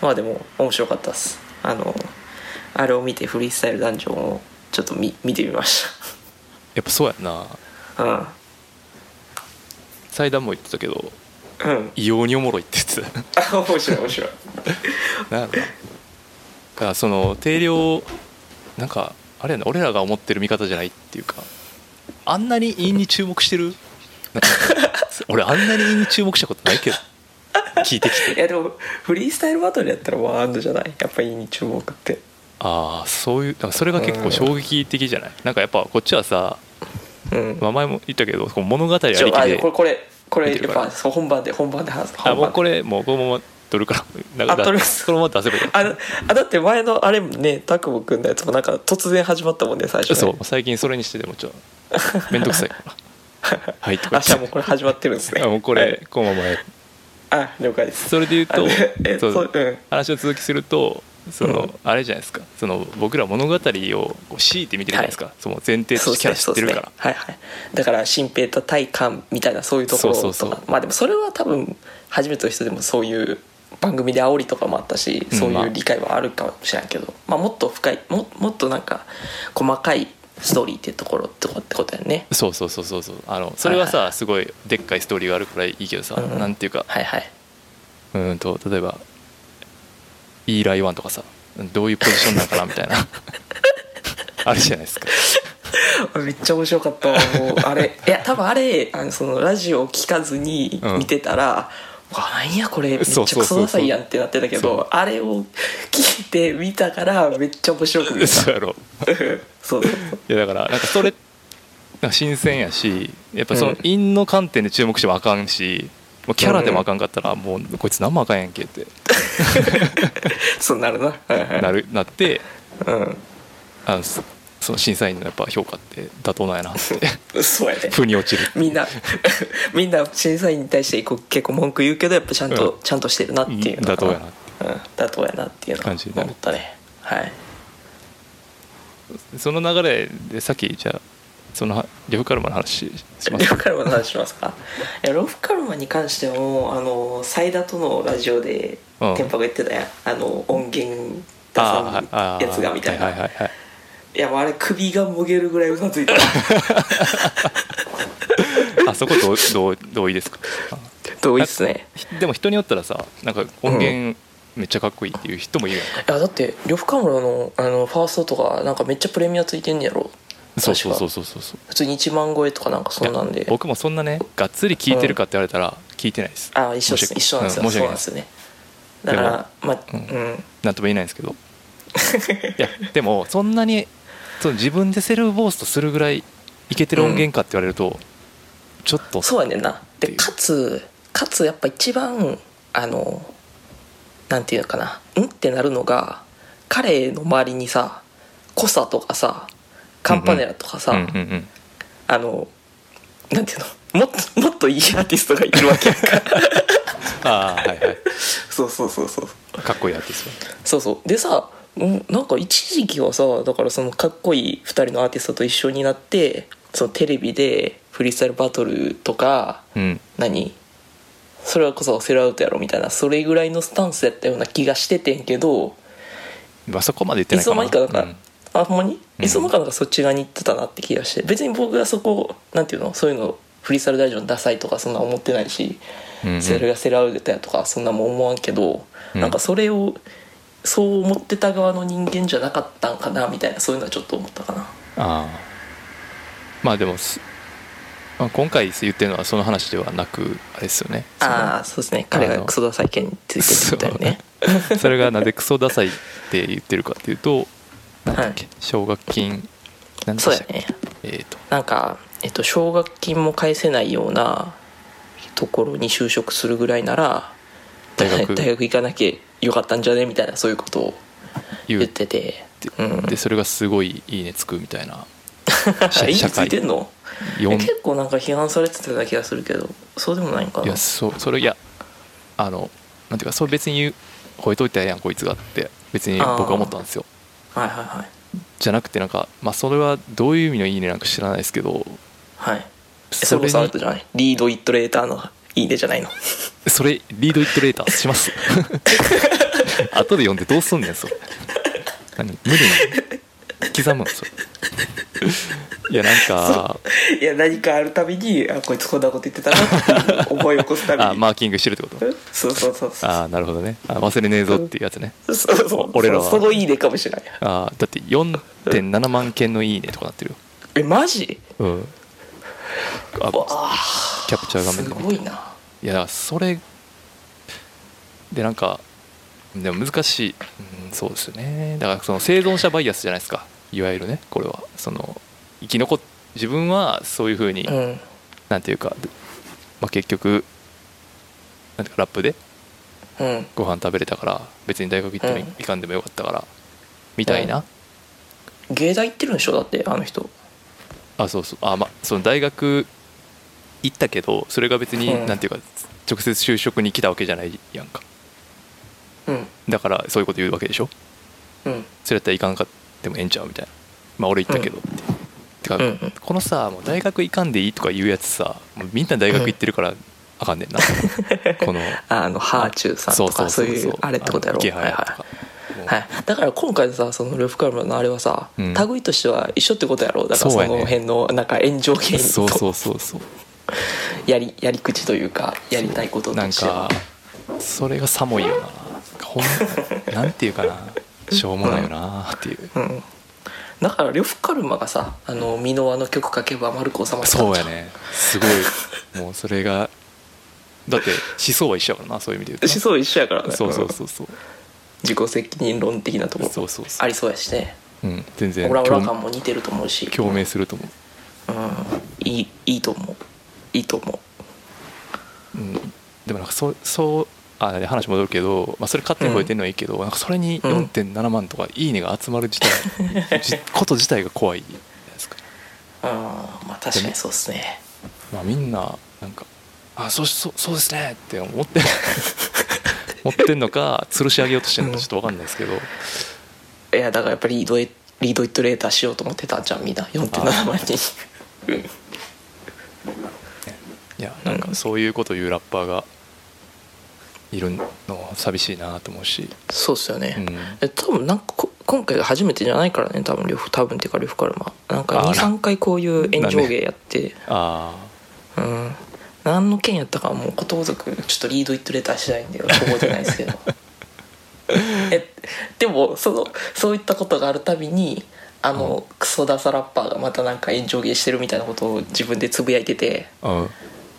まあでも面白かったです。あのあれを見てフリースタイルダンジョンをちょっと見見てみましやっぱそうやんな。たうん。祭壇も言ってたけどうん。異様におもろいって言ってたあ面白い面白い。なんだからその定量なんかあれやな俺らが思ってる見方じゃないっていうかあんなに陰に注目してる？俺あんなに陰に注目したことないけど聞いてきいてやでもフリースタイルバトルやったらワンアンドじゃない？やっぱいいに注目って。ああそういうそれが結構衝撃的じゃない？なんかやっぱこっちはさ、うん。まあ、前も言ったけどこう物語ありきでこれこれこれやっぱ本番で本番で話すあもうこれれもうこのまま撮るから。なんかあこのまま出せばいいあだあだって前のあれもねタクボ君のやつもなんか突然始まったもんね最初ね。そう最近それにしてでもちょっと 面倒くさいから。はいとかあじゃあもこれ始まってるんですね。あもうこれこのままやるあ了解です。それで言うとそうそううん。話を続きするとその、うん。あれじゃないですか。その僕ら物語をこう強いて見てるじゃないですか、その前提としてキャラ知ってるから、そうですね。はいはい。だから新平と対感みたいなそういうところとか。そうそうそう。まあでもそれは多分初めての人でもそういう番組で煽りとかもあったしそういう理解はあるかもしれないけど、まあ、もっと深いももっとなんか細かいストーリーっていうところってことってことやね。そうそうそうそうそう。あのそれはさ、はいはいすごいでっかいストーリーがあるからいいけどさ、うんなんていうか。はいはい。うーんと例えばイーライワンとかさどういうポジションなのかなみたいな。あるじゃないですか。めっちゃ面白かったわもう。あれいや多分あれあのそのラジオを聞かずに見てたら、わなんやこれめっちゃクソダサいやんってなってたけそどあれを聞いて見たからめっちゃ面白く見えた。そうやろ。そうそういやだからなんかそれなんか新鮮やしやっぱそのうん。陰の観点で注目してもあかんしもうキャラでもあかんかったらもうこいつ何もあかんやんけって。そうなるな。はいはい。なるなってうん。あのそその審査員のやっぱ評価って妥当なんやなって。そうやね。腑に落ちる。みんなみんな審査員に対して結構文句言うけどやっぱちゃんと、うん。ちゃんとしてるなっていう妥当やなうん、妥当やなっていうのは思ったね。はい。その流れでさっきじゃあその呂布カルマの話しまロすフカルマの話しますか？いやロフカルマに関してもあのサイダとのラジオでうん。テンパが言ってたやん。あの音源出さんやつがみたいな、はやもうあれ首がもげるぐらいうなずいた。あそこどうどう同意ですか？遠いっすね。でも人によったらさなんか音源めっちゃかっこいいっていう人もいるやんか、いやだって呂布カルマのあのファーストとかなんかめっちゃプレミアついてんねやろ。そうそうそうそうそう普通に1万超えとかなんかそんなんで。僕もそんなねがっつり聞いてるかって言われたら聞いてないです、あ一緒です一緒なんですよ、うんそうなんですよね。だからまあううんん、なんとも言えないんですけど。いやでもそんなにその自分でセルフボーストするぐらいいけてる音源かって言われると、ちょっとそうやねんな。でかつかつやっぱ一番あのなんていうのかな。うん？ってなるのが彼の周りにさコサとかさカンパネラとかさ、うんうんうんあのなんていうの？もっともっといいアーティストがいるわけやんか。ああはいはい。そうそうそうそう。かっこいいアーティスト。そうそう。でさうんなんか一時期はさだからそのかっこいい2人のアーティストと一緒になってそのテレビでフリースタイルバトルとかうん。何？それこそセルアウトやろみたいなそれぐらいのスタンスやったような気がしててんけどまあそこまで言っていつな。いかなの間にかなんか、うん。あほんまに？うん。いつの間にかなんかそっち側に行ってたなって気がして別に僕がそこなんていうの？そういうのフリースタイル大丈夫ダサいとかそんな思ってないし、うんうん。それがセルアウトやとかそんなもん思わんけど、うん。なんかそれをそう思ってた側の人間じゃなかったんかなみたいなそういうのはちょっと思ったかな。ああまあでもす、まあ、今回言ってるのはその話ではなくあれですよね。ああそうですね。彼がクソダサい件についてってことだよね。そのそれがなぜクソダサいって言ってるかっていうとなんだっけ、は奨学金。なんでしたっけ？そうやね。えっ、と。なんか、えっと、奨学金も返せないようなところに就職するぐらいなら大学。大学行かなきゃよかったんじゃね？みたいなそういうことを言ってて。でそれがすごいいいねつくみたいな。いいつ社会。いてんの？結構なんか批判されてたような気がするけどそうでもないんかな？いやそうそれいやあのなんていうかそれ別に言う吠えといたやんこいつがって別に僕は思ったんですよ。はいはいはい。じゃなくてなんかまあそれはどういう意味のいいねなんか知らないですけど。はい。えそれじゃない？リード・イット・レーターのいいねじゃないの。それリード・イット・レーターします。後で読んでどうすんねんそれ。何？無理なの？刻むのそれ。いやなんかいや何かあるたびにあこいつこんなこと言ってたなって思い起こすたびに。あマーキングしてるってこと？そうそうそうそう。ああなるほどね。あ忘れねえぞっていうやつね。そうそう俺らは。そのいいねかもしれない。ああだって4.7万件の「いいね」とかなってるよ。えマジ？うん。あキャプチャー画面すでごいないやそれでなんかでも難しい、うん、そうですよね。だからその生存者バイアスじゃないですか。いわゆるねこれは。その生き残っ自分はそういうふうに、うん。なんていうか、まあ、結局なんていうかラップでうん。ご飯食べれたから別に大学行ってもうん。行かんでもよかったから、みたいな、芸大行ってるんでしょ？だってあの人。あそうそう。あまあその大学行ったけどそれが別に、うん。なんていうか直接就職に来たわけじゃないやんか。うん。だからそういうこと言うわけでしょ？うん。それやったら行かんかってもええんちゃうみたいな。まあ俺行ったけどって、てか、うんうん。このさもう大学行かんでいいとか言うやつさもうみんな大学行ってるからあかんねんな、このああのハーチューさんとかそういうあれってことやろ？池はい早とか、もうはい、だから今回のさそのルフカルマのあれはさ、うん。類としては一緒ってことやろ？だからその辺のなんか炎上原因そうそとうそうそうやりやり口というかやりたいことなんとしては。かそれが寒いよな。ほん なんていうかな。しょうもないよなっていう、うん。だから呂布カルマがさあの箕輪の曲書けば丸く収まそうやね。すごい。もうそれがだって思想は一緒やからなそういう意味で言うと思想一緒やからね。そうそうそうそう。自己責任論的なところそうそうそう。ありそうやしね。うん。全然オラオラ共感も似てると思うし。共鳴すると思う。うん。いいいいと思ういいと思う。ん、でもなんかそそうあ話戻るけど、まあ、それ勝手に超えてるのはいいけど、なんかそれにうん。4.7万とか「いいね」が集まる自体、じこと自体が怖いじゃないですか、ううんまあ確かにそうっすね。まあ、みんななんか「あそうそうそうですね」って思って 思ってんのか吊るし上げようとしてるのかちょっと分かんないですけど、いやだからやっぱりリードエリードイットレーターしようと思ってたんじゃんみんな。4.7万人うんいやなんかそういうこと言うラッパーがいるの寂しいなと思うし、そうっすよね、うん。え多分なんかこ今回が初めてじゃないからね多分両夫多分っていうか両夫カルマなんかあら23回こういう炎上芸やって、あうん。何の件やったかはもうことごとくちょっとリードイットレターしないんで覚えてないですけど。えでもそのそういったことがあるたびにあの、クソダサラッパーがまたなんか炎上芸してるみたいなことを自分でつぶやいてて。あうん。で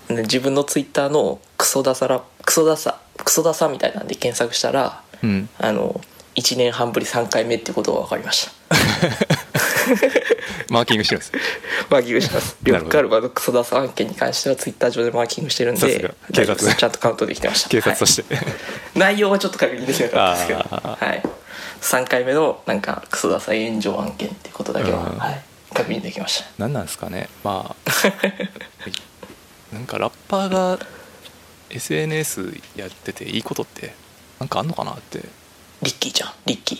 自分のツイッターのクソダサラクソダサクソダサみたいなんで検索したらうん。あの1年半ぶり3回目ってことが分かりました。マーキングしてるんです。マーキングします。なるほど。呂布カルマのクソダサ案件に関してはツイッター上でマーキングしてるんでが。警察。ちゃんとカウントできてました。警察とはい。して、内容はちょっと確認できなかったですけど、あはい、3回目のなんかクソダサ炎上案件ってことだけは、うん。はい、確認できました。何なんですかね。まあ なんかラッパーが SNS やってていいことってなんかあんのかなって。リッキーじゃん。リッキー。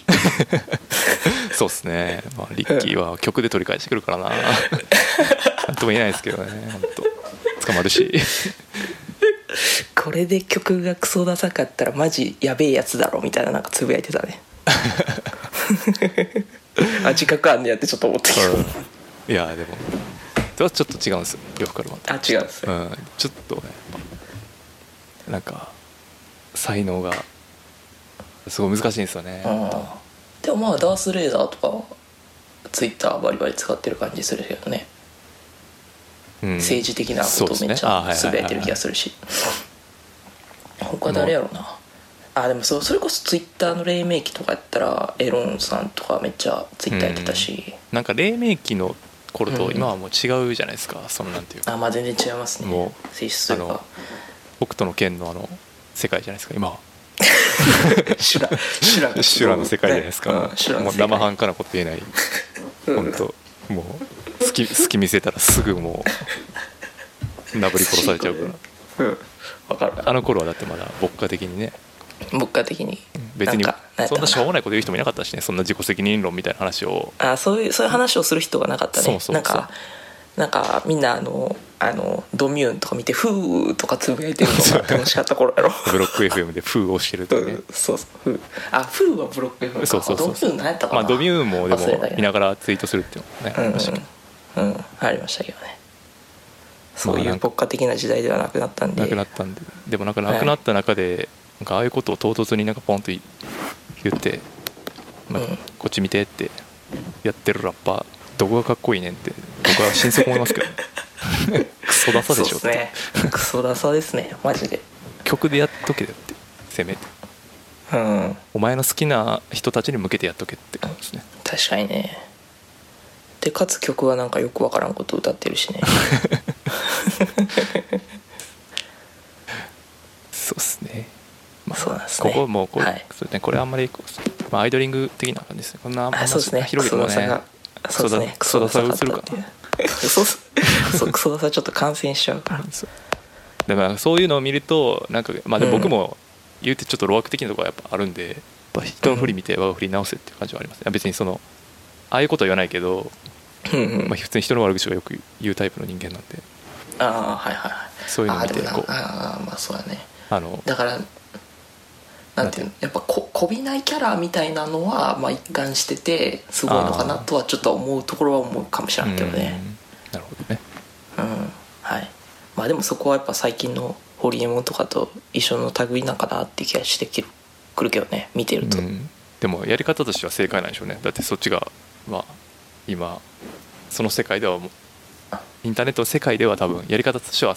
そうっすね、まあ、リッキーは曲で取り返してくるからな。なんとも言えないですけどね。本当捕まるし。これで曲がクソダサかったらマジやべえやつだろみたいななんかつぶやいてたね。あ自覚あんねやってちょっと思って。けどうん。いやでもそれはちょっと違うんですよ呂布カルマってあ違うんですね、うん、ちょっとねやっぱなんか才能がすごい難しいんですよね、うんでもまあダースレーザーとかはツイッターバリバリ使ってる感じするけどね、うん。政治的なことをめっちゃつぶやいてる気がするし。他誰やろうな。あでもそそれこそツイッターの黎明期とかやったらエロンさんとかめっちゃツイッターやってたし、なんか黎明期の頃とうん今はもう違うじゃないですか、そのなんていうか。あまあ全然違いますね。も性質というか。北斗の拳のあの世界じゃないですか今は。修羅修羅 修羅の世界じゃないですか、うんもう生半可なこと言えない。うん。本当もう好き好き見せたらすぐもう なぶり殺されちゃうから。うん。わかる。あの頃はだってまだ牧歌的にね僕家的に。別にそんなしょうもないこと言う人もいなかったしね。そんな自己責任論みたいな話を。あそういうそういう話をする人がなかったね。そうそうそう。なんかなんかみんなあのあのドミューンとか見て「フー」とかつぶやいてるのが楽しかった頃やろ。ブロック FM でフーをしてるとね。うんそうそう。フー。あフーはブロック FM か。そうそうそう。ドミューン何やったかな。まあドミューンもでも見ながらツイートするっていうのもねありましたけどうん、うん、ありましたけどね。そういう国家的な時代ではなくなったんで。なくなったんで。でもなんかなくなった中で、なんかああいうことを唐突になんかポンと言って、まあうん。こっち見てってやってるラッパーどこがかっこいいねんって僕は心底思いますけど。クソダサでしょそうですね。クソダサですねマジで。曲でやっとけよってせめて。うん。お前の好きな人たちに向けてやっとけって感じですね。確かにね。でかつ曲はなんかよくわからんこと歌ってるしね そうっすねまあそうなんですね。ここもこ,、はい。そうね、これあんまりまあ、アイドリング的な感じですね。こんなあそうですね。広げてもねそうですね。クソダサク映るか クソダサちょっと感染しちゃうから。そうだからそういうのを見るとなんか、まあ、でもうん。僕も言うてちょっと路悪的なところはやっぱあるんでやっぱ人の振り見て我が振り直せっていう感じはあります、いや別にそのああいうことは言わないけど、うんうん。まあ、普通に人の悪口をよく言うタイプの人間なんで。ああはいはいはい。そういうのあーでもな見てこう。ああまあそうだね。あのだからなんていうの？やっぱここびないキャラみたいなのはまあ一貫しててすごいのかなとはちょっと思うところは思うかもしれないけどね。うんなるほどね。うん。はい。まあでもそこはやっぱ最近のホリエモンとかと一緒の類なんかなって気がしてきるくるけどね。見てると、うん、でもやり方としては正解なんでしょうね。だってそっちがまあ今その世界ではインターネットの世界では多分やり方としては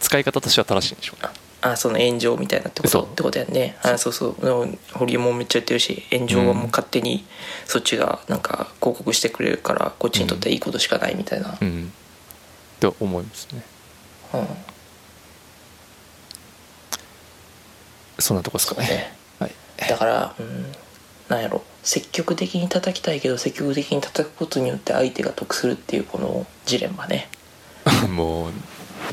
使い方としては正しいんでしょうねあその炎上みたいなってこと？ってことやんね。あそう。そうでもホリエモンめっちゃ言ってるし炎上はもう勝手にそっちがなんか広告してくれるからこっちにとってはいいことしかないみたいな、うん。と思いますね。うん。そんなとこですかね。ね。はい。だから、うん、なんやろ。積極的に叩きたいけど積極的に叩くことによって相手が得するっていうこのジレンマね。もう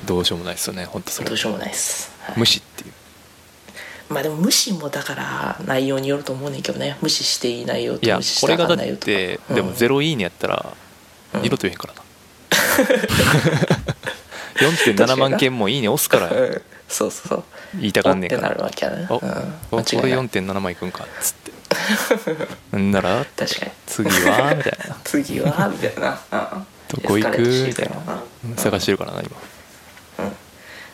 どうしようもないですよね本当それ。どうしようもないです、はい無視っていう。まあでも無視もだから内容によると思うねんけどね。無視していい内容いやと無視しこれがだたらあか。ん内容とかってうん。でもゼロいいねやったらうん。二度と言えへんからな。4.7万件もいいね押すから。うん。そうそうそう。言いたかんねんかおってならるわけやねおうん。お俺間違いない。4.7万いくんかっつって。んなら確かに。次はみたいな。次はみたいな。うん。どこ行く？みたいな。うん探してるからな今。うん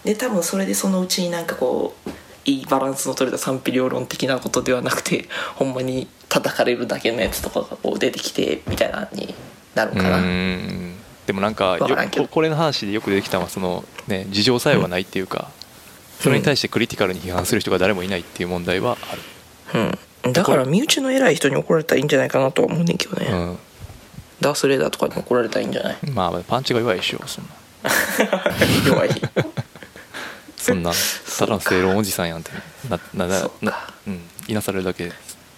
で多分それでそのうちになんかこういいバランスの取れた賛否両論的なことではなくてほんまに叩かれるだけのやつとかがこう出てきてみたいなのになるうんかな。ん。でもなんかここれの話でよく出てきたのはそのね事情作用がないっていうかそれに対してクリティカルに批判する人が誰もいないっていう問題はある。うん。だから身内の偉い人に怒られたらいいんじゃないかなとは思うねんけどね、うん。ダース・レーダーとかに怒られたらいいんじゃない？まあパンチが弱いでしょそんな。弱いそんなただの正論おじさんやんって。ななななそうん。いなされるだけ。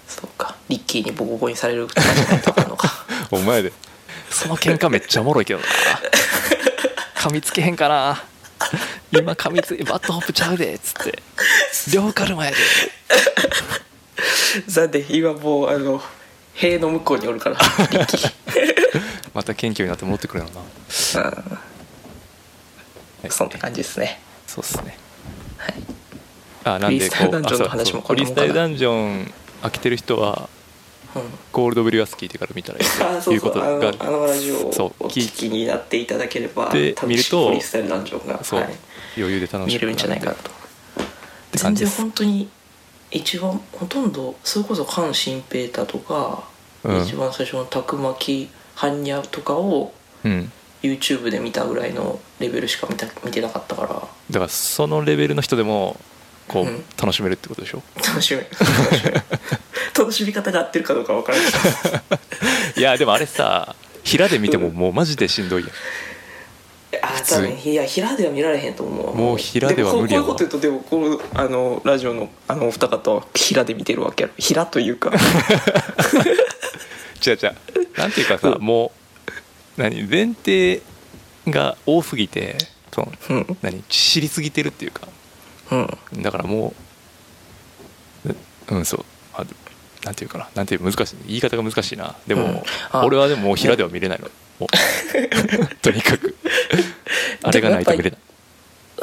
そうか。リッキーにボコボコにされるとかじゃないとかあるのか。お前で。その喧嘩めっちゃおもろいけどな。噛みつけへんかな今噛みついバットホップちゃうでっつって。両カルマやで。なんで今もうあの塀の向こうにおるから また謙虚になって戻ってくるのな、はい。そんな感じですねそうっすね。はい。あなんでフリースタイルダンジョンのあそうフリースタイルダンジョン飽きてる人はうん。ゴールドブリュアス聞いてから見たらいい あそういう。ことがあのラジオを聞きになっていただければで見るとフリースタイルダンジョンが、そう、はい、余裕で楽しく見れるんじゃないかなと。て全然本当に一番ほとんどそれこそ阪神ペータとか、うん一番最初の拓巻般若とかをうん YouTube で見たぐらいのレベルしか見た見てなかったから。だからそのレベルの人でもこう、うん。楽しめるってことでしょ？楽しみ楽しみ楽しみ方が合ってるかどうかわからない。いやでもあれさ平で見てももうマジでしんどいやん。あ多分いや平では見られへんと思う。もう平では無理やわ。もこうこういうこと言うとでもこのあのラジオのあのお二方は平で見てるわけやろ。平というか。違う違う。なんていうかさ、うん。もう何？前提が多すぎてそのうん。何？知りすぎてるっていうか。うん。だからもうううんそう。あなんていうかな。なんていう難しい。言い方が難しいな。でも、うん。あ。俺はでも平では見れないの、とにかく。あれがないと見れない。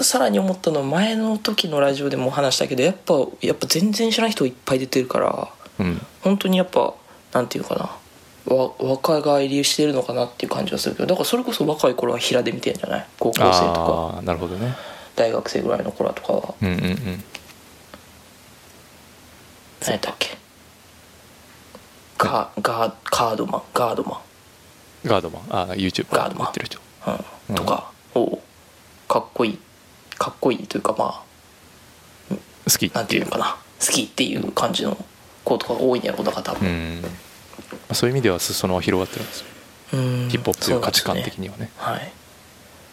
さらに思ったのは前の時のラジオでも話したけどやっぱやっぱ全然知らない人いっぱい出てるからうん。本当にやっぱなんていうかな。わ若返りしてるのかなっていう感じはするけどだからそれこそ若い頃は平手見てんじゃない？高校生とか。ああなるほどね。大学生ぐらいの頃とかは。うんうんうん。何やったっけ？ガガガードマン。ガードマガードマン。ああ YouTube ガードマン。やってる人。ン、うん。うん。とか。をかっこいい。かっこいいというかま好きあなんていうのかな。好きっていう感じの子とかが多いんやろだから多う分、ん。まあそういう意味では裾野は広がってるんですよ。うん。ヒップホップという価値観的ににはね。はい。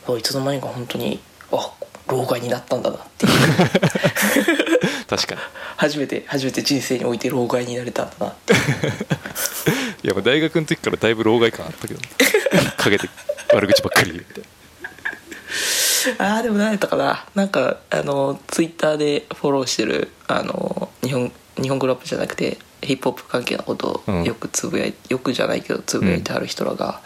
そういつの間にか本当にあ老害になったんだなっていう。確かに。初めて初めて人生において老害になれたんだなって。い や大学の時からだいぶ老害感あったけど 陰で悪口ばっかり言う。みたいあーでも何やったかな。なんかあのツイッターでフォローしてるあの日本日本語ラップじゃなくてヒップホップ関係のことうん。をよくつぶやい、よくじゃないけどつぶやいてある人らが、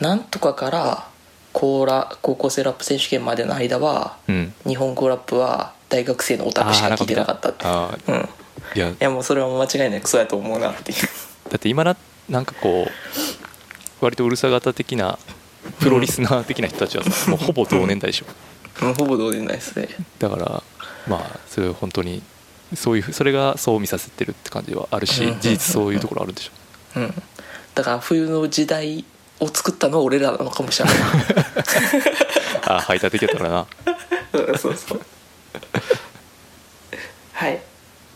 なんとかからコーラ高校生ラップ選手権までの間は、うん。日本語ラップは大学生のオタクしか聞いてなかったってあう。ん。ーいや。いやもうそれは間違いなくそうやと思うなっていう。だって今ななんかこう割とうるさ型的なプロリスナー的な人たちはさもうほぼ同年代でしょ。もうほぼ同年代ですね。だからまあそれは本当にそういうそれがそう見させてるって感じはあるしうん。事実そういうところあるんでしょ。うん。だから冬の時代を作ったのは俺らなのかもしれない。ああ排他的やったからな。うんそうそう。はい。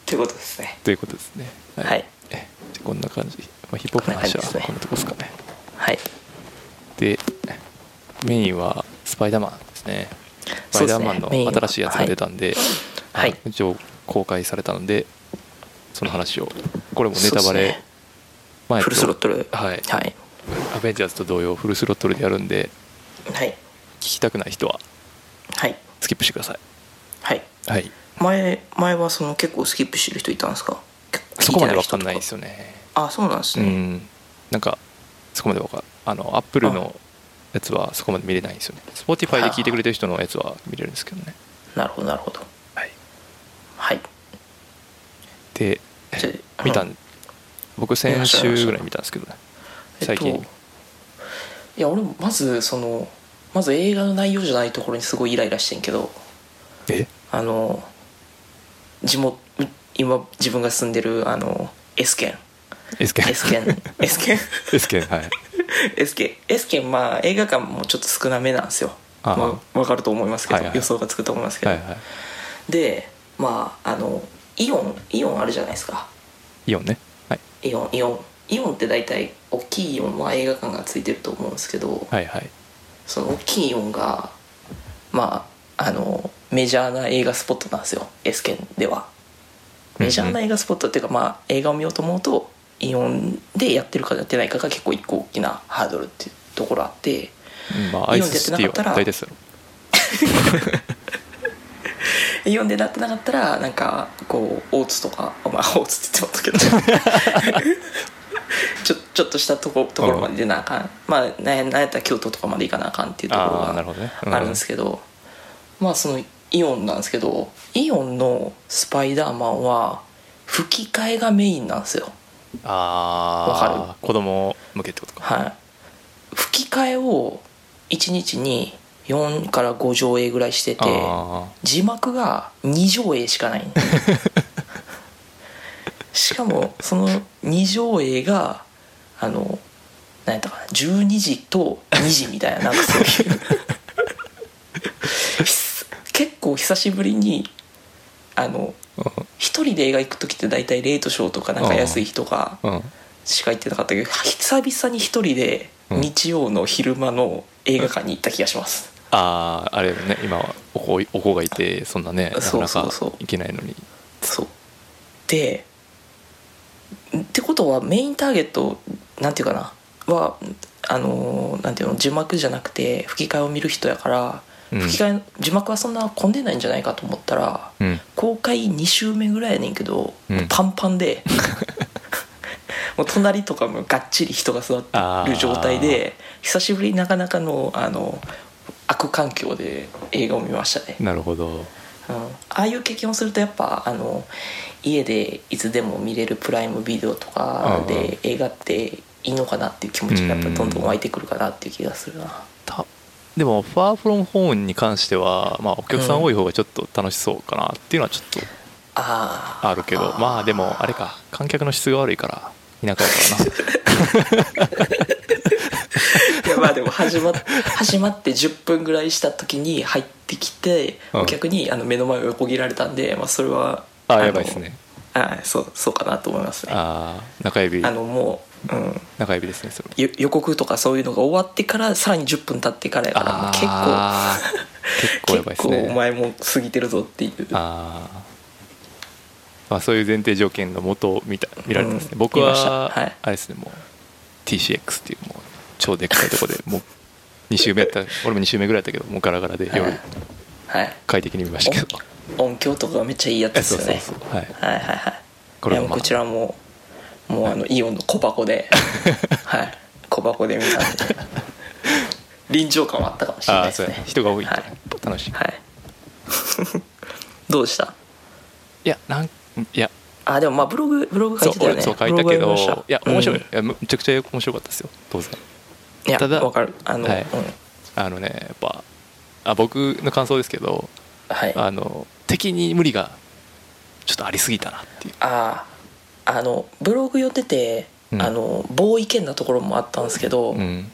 ということですね。ということですね。はい。えじゃあこんな感じ、まあ、ヒップホップの話はこんなとこですかね。はい。でメインはスパイダーマンですね。スパイダーマンの新しいやつが出たんで、はい。あの一応公開されたのでその話を。これもネタバレ、前とフルスロットル。はい。はい。アベンジャーズと同様フルスロットルでやるんではい。聞きたくない人ははい。スキップしてください。はい。はい。前前はその結構スキップしてる人いたんですか？そこまで分かんないですよね。あそうなんですね、うん。なんかそこまで分かるあのアップルのやつはそこまで見れないんですよね。Spotify で聞いてくれてる人のやつは見れるんですけどね。なるほどなるほどはい。はいで見たうん僕先週ぐらい見た。んですけどね。最近、えっといや俺まずそのまず映画の内容じゃないところにすごいイライラしてんけどえ？あの地元今自分が住んでるあの S 県 S 県 S 県 S 県 S 県はい。S 県 S 県まあ映画館もちょっと少なめなんですよ。ああ。まあ、分かると思いますけど、はいはい。予想がつくと思いますけど、はいはい。でまああのイオンイオンあるじゃないですか。イオンね。はい。イオンイオン。イオンって大体大きいイオンは映画館がついてると思うんですけど、はいはい。その大きいイオンがまああのメジャーな映画スポットなんですよ。S 県では。メジャーな映画スポットっていうか、まあ映画を見ようと思うとイオンでやってるかやってないかが結構一個大きなハードルっていうところあって。うんまあアイスシティは大体ですよイ オンでなってなかったらなんかこう大津とかまあ大津って言ってますけど。ちょちょっとしたとこところまで出なあかん、まあなんなんやったら京都とかまで行かなあかんっていうところがあるんですけど、まあそのイオンなんですけどイオンのスパイダーマンは吹き替えがメインなんですよ。あわかあ子供向けってことか。はい。吹き替えを1日に4から5上映ぐらいしててあ字幕が2上映しかない。しかもその2上映があの何やったかな12時と2時みたいななんかそういう。結構久しぶりにあのあ一人で映画行く時って大体レートショーとかなんか安い日とかうん。しか行ってなかったけど久々に一人でうん。日曜の昼間の映画館に行った気がします、あああれね今はお子お子がいてそんなねなかそうなかいけないのに。そう。でってことはメインターゲットなんていうかなはあのなんていうの字幕じゃなくて吹き替えを見る人やから、うん。吹き替え字幕はそんな混んでないんじゃないかと思ったら、うん。公開2週目ぐらいやねんけど、うん。パンパンで もう隣とかもがっちり人が座ってる状態で久しぶりになかなかのあの悪環境で映画を見ましたね、なるほど。うん、ああいう経験をするとやっぱあの家でいつでも見れるプライムビデオとかで映画っていいのかなっていう気持ちがやっぱどんどん湧いてくるかなっていう気がするな。たでも「ファーフロムホームに関しては、まあ、お客さん多い方がちょっと楽しそうかなっていうのはちょっとあああるけどまあでもあれか。観客の質が悪いから田舎やからな いやまあでも始まっ始まって10分ぐらいした時に入ってきてうん。お客にあの目の前を横切られたんで、まあ、それはあのやばいですね。あそうそうかなと思いますね。あああ中指。のもう、うん、中指ですねそ予告とかそういうのが終わってからさらに10分経ってからやからもう結構結構やばいです結構おね前も過ぎてるぞっていう。あー。まあそういう前提条件のもと見た見られてますね、うん僕は、はい。あれですねもう TCX っていうもう超でっかいとこでもう2週目やった 俺も2週目ぐらいやったけどもうガラガラで夜はい。はい。快適に見ましたけど。音響とかがめっちゃいいやつですよね。そうそうそう。はい。はいはいはい。これもまあこちらももうあのイオンの小箱で。はい。小箱で見たんで。臨場感はあったかもしれないですね。人が多い。とはい。楽しい、はい。どうでした？い、やなんいや。あでもまあブログブログ書そいうてたよね。俺そう書いたけどいや面白い,、うん。いやむちゃくちゃ面白かったですよ。当然いやただわかる。あの、はい。うん。あのねやっぱあ僕の感想ですけどはい。あの敵に無理がちょっとありすぎたなっていう。あああのブログ読んでて、うん。あの棒意見なところもあったんですけど、うん。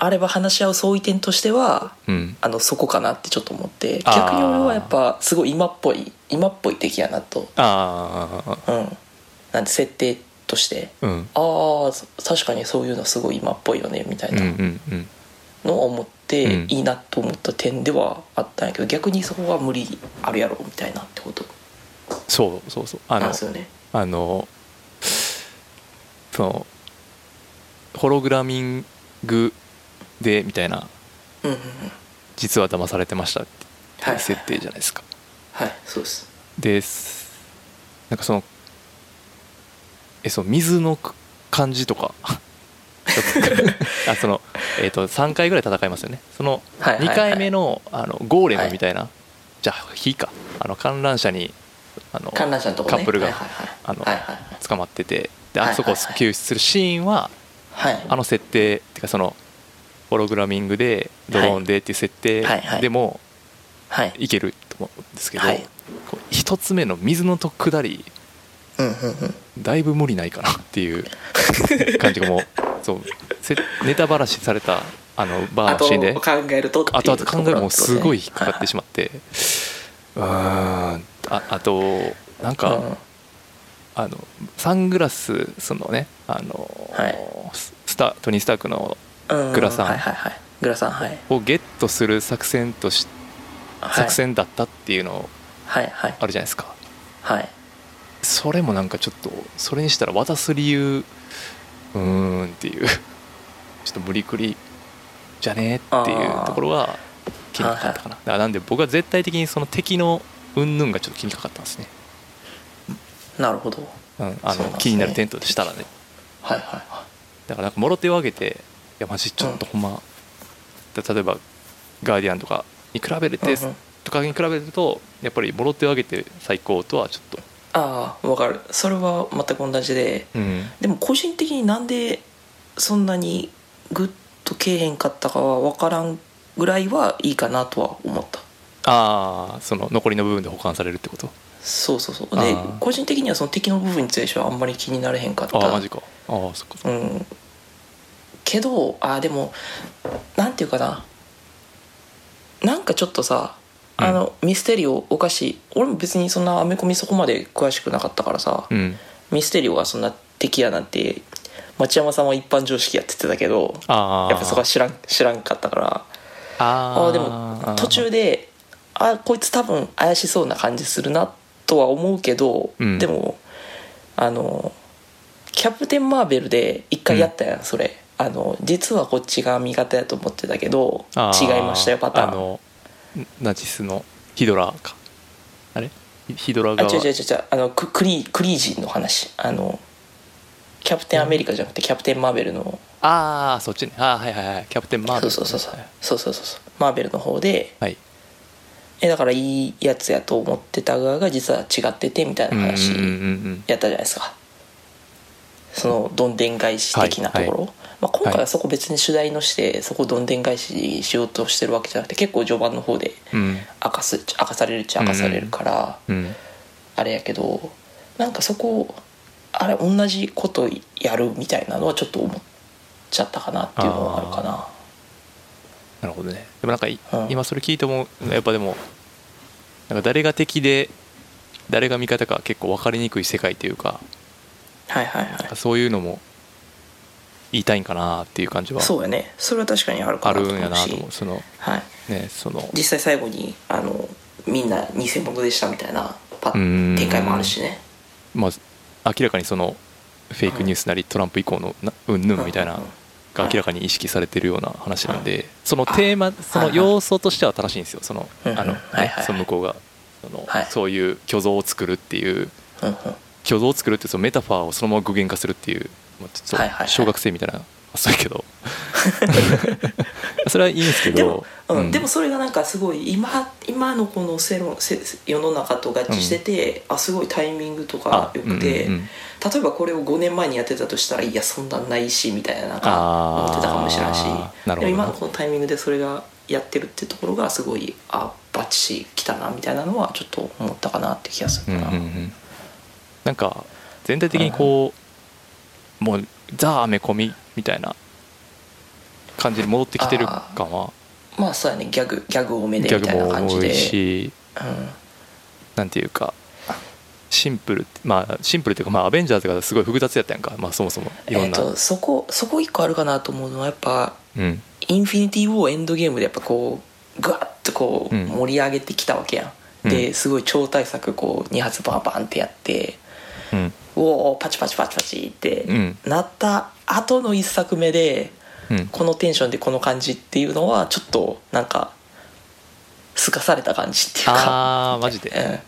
あれば話し合う相違点としてはうん。あのそこかなってちょっと思ってあー。逆に俺はやっぱすごい今っぽい今っぽい敵やなと。ああうん。なんて設定としてうん。ああ確かにそういうのすごい今っぽいよねみたいなのを思ってうん。いいなと思った点ではあったんやけど逆にそこは無理あるやろみたいなってこと。そうそうそう。あのなんですよね。あのそのホログラミングでみたいなうんうんうん。実は騙されてましたってはいいう設定じゃないですか。はいそうです。です。なんかそのえその水の感じとか。あその、えー、と3回ぐらい戦いますよね。そのはいはいはい。2回目のあのゴーレムみたいな、じゃあ火か。あの観覧車にあのね。カップルがはいはいはいあのはいはい捕まってて。ではいあそこをはいはい救出するシーンははい。あの設定っていうかそのホログラミングでドローンでっていう設定はいはい。でもはい。いけると思うんですけど、はい。こう一つ目の水のと下りうんうんうん。だいぶ無理ないかなっていう感じがもう そう。せネタばらしされたあのバあとーシーンで考えるとっていう後々考えるもうすごい引っかかってしままって。うーん。ああとなんか、あのサングラスそのねあの、はい。ススタトニー・スタークのうんグラサン。はいはいはい。グラサンはい。をゲットする作戦としはい。作戦だったっていうのあるじゃないですか。はいそれもなんかちょっとそれにしたら渡す理由うーんっていう。ちょっと無理くりじゃねっていうところが気にかかったかな。だからなんで僕は絶対的にその敵の云々がちょっと気にかかったんですね、なるほど。うん、あそうなんですね。の気になる点としたらね。はいはいはだからなんかもろ手を挙げていやマジちょっとほんま、だ例えば「ガーディアン」とかに比べて、うんうん。とかに比べるとやっぱりもろ手を挙げて最高とはちょっと、ああわかる。それは全く同じで。うん、でも個人的になんでそんなにグッとけえへんかったかは分からんぐらいはいいかなとは思った。ああその残りの部分で保管されるってこと？そうそうそう。で個人的にはその敵の部分についてはあんまり気になれへんかった。ああマジか。ああそっか。うん。けどあーでもなんていうかな。なんかちょっとさあの、ミステリオおかしい俺も別にそんなアメコミそこまで詳しくなかったからさ、うん。ミステリオがそんな敵やなんて町山さんは一般常識やっててたけどやっぱそこは知らん知らんかったから。ああーでも途中であこいつ多分怪しそうな感じするなとは思うけど、うん。でもあのキャプテン・マーベルで一回やったやん、それ。あの実はこっちが味方やと思ってたけど違いましたよパターンナチスのヒドラーか。あれ？ヒドラーあ違う違う違う。あのククリクリージンの話。あのキャプテンアメリカじゃなくてキャプテンマーベルの。ああそっちね。ああはいはいはい。キャプテンマーベル、そうそうそうそう。そうそうそうマーベルの方で、はい、えだからいいやつやと思ってた側が実は違っててみたいな話やったじゃないですか、そのどんでん返し的なところ、はいはい。まあ、今回はそこ別に主題のしてそこどんでん返ししようとしてるわけじゃなくて結構序盤の方でうん。明かす明かされるっちゃ明かされるから、うん。あれやけどなんかそこあれ同じことやるみたいなのはちょっと思っちゃったかなっていうのはあるかな。なるほどね。でもなんか今それ聞いてもやっぱでもなんか誰が敵で誰が味方か結構分かりにくい世界というかはいはいはい。そういうのも言いたいんかなっていう感じはそうやね。それは確かにあるかあるんやななと思う。そのはい。ねその。実際最後にあのみんな偽物でしたみたいなパ展開もあるしね。まあ明らかにそのフェイクニュースなりトランプ以降のなうんぬんみたいなが明らかに意識されてるような話なんでそのテーマその要素としては正しいんですよ。そのあのその向こうが。そのはい。そういう虚像を作るっていう。虚像を作るってそのメタファーをそのまま具現化するっていう、まあ、ちょっと小学生みたいな発想やけど。それはいいんですけでもど、うん。でもそれがなんかすごい今今のこの世論せ世の中と合致してて、あすごいタイミングとかよくて、うんうんうん。例えばこれを5年前にやってたとしたらいやそんなんないしみたいななんか思ってたかもしれんしなるほどでも今のこのタイミングでそれがやってるっていうところがすごいあバッチリきたなみたいなのはちょっと思ったかなって気がすうんるかな、うんうん。なんか全体的にこう、もうザ・アメコミみたいな感じに戻ってきてる感は。まあそうやね。ギャグギャグ多めでギャみたいなグも多い感じで。しうん。なんていうかシンプルまあシンプルっていうかまあアベンジャーズがすごい複雑やったやんか。まあそもそもいろんな、えそこそこ一個あるかなと思うのはやっぱうん。インフィニティ・ウォーエンドゲームでやっぱこうグワッとこううん。盛り上げてきたわけやん、うん。ですごい超大作こう2発バンバンってやって。うんおおパチパチパチパチってうん。なった後の1作目でうん。このテンションでこの感じっていうのはちょっとなんかすかされた感じっていうか。ああマジで。うん。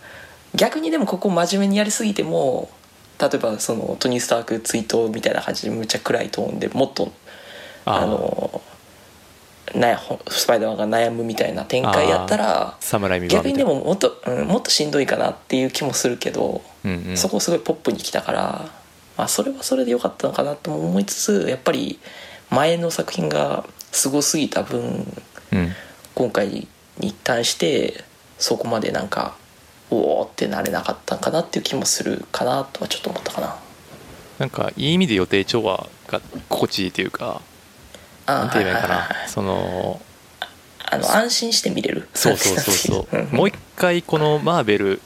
逆にでもここ真面目にやりすぎても例えばそのトニー・スターク追悼みたいな感じでむっちゃ暗いトーンでもっとあのなスパイダーマンが悩むみたいな展開やったら逆にでももっと、うん、もっとしんどいかなっていう気もするけど、うんうん。そこすごいポップに来たから、まあ、それはそれでよかったのかなとも思いつつやっぱり前の作品がすごすぎた分うん。今回に一旦してそこまでなんかおおってなれなかったかなっていう気もするかなとはちょっと思ったかな。なんかいい意味で予定調和が心地いいというかあなんて言えばいいかはいはいはいはない。そのあの安心して見れる。そうそうそうそう。うん。もう一回このマーベル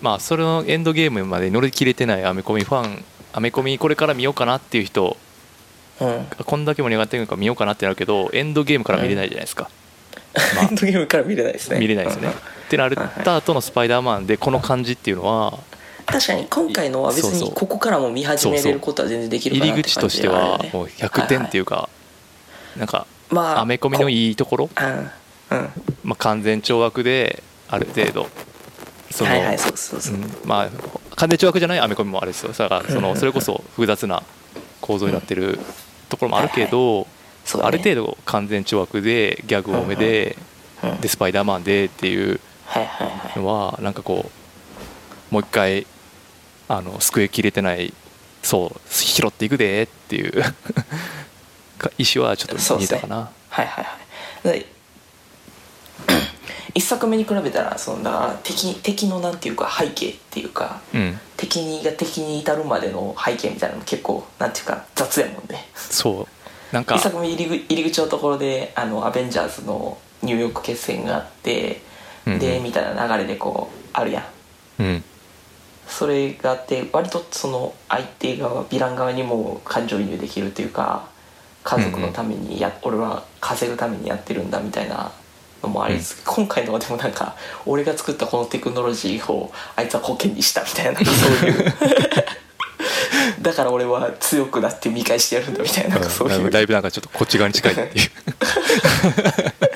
まあそれのエンドゲームまで乗り切れてないアメコミファンアメコミこれから見ようかなっていう人うん。こんだけ盛り上がってるのか見ようかなってなるけどエンドゲームから見れないじゃないですか、まエンドゲームから見れないですね。見れないですよね、うんってなった後のスパイダーマンでこの感じっていうのは確かに今回のは別にここからも見始めれることは全然できるかな入り口としてはもう100点っていううかなんかまあアメコミのいいところ、うんうん。まあ、完全懲悪である程度。そのはいはいそうそうそう、うんまあ完全懲悪じゃないアメコミもあるですよだからそのそれこそ複雑な構造になってるところもあるけど、そうだね。ある程度完全懲悪でギャグ多めで、うん。でスパイダーマンでっていうはいはいはい。のはなんかこうもう一回あの救いきれてないそう拾っていくでっていうか意思はちょっと見えたかな。はいはいはい。で 一作目に比べたらそのだから敵敵のなんていうか背景っていうかうん。敵にが敵に至るまでの背景みたいなのも結構なんていうか雑やもんね。そう。なんか一作目入り口入り口のところであのアベンジャーズのニューヨーク決戦があって、うんうん。でみたいな流れでこうあるやん。うん。それがあって割とその相手側ヴィラン側にも感情移入できるというか家族のためにや、俺は稼ぐためにやってるんだみたいなのもありつつ、今回のはでもなんか俺が作ったこのテクノロジーをあいつは保険にしたみたいな そういう。だから俺は強くなって見返してやるんだみたいなそういう。だいぶなんかちょっとこっち側に近いっていう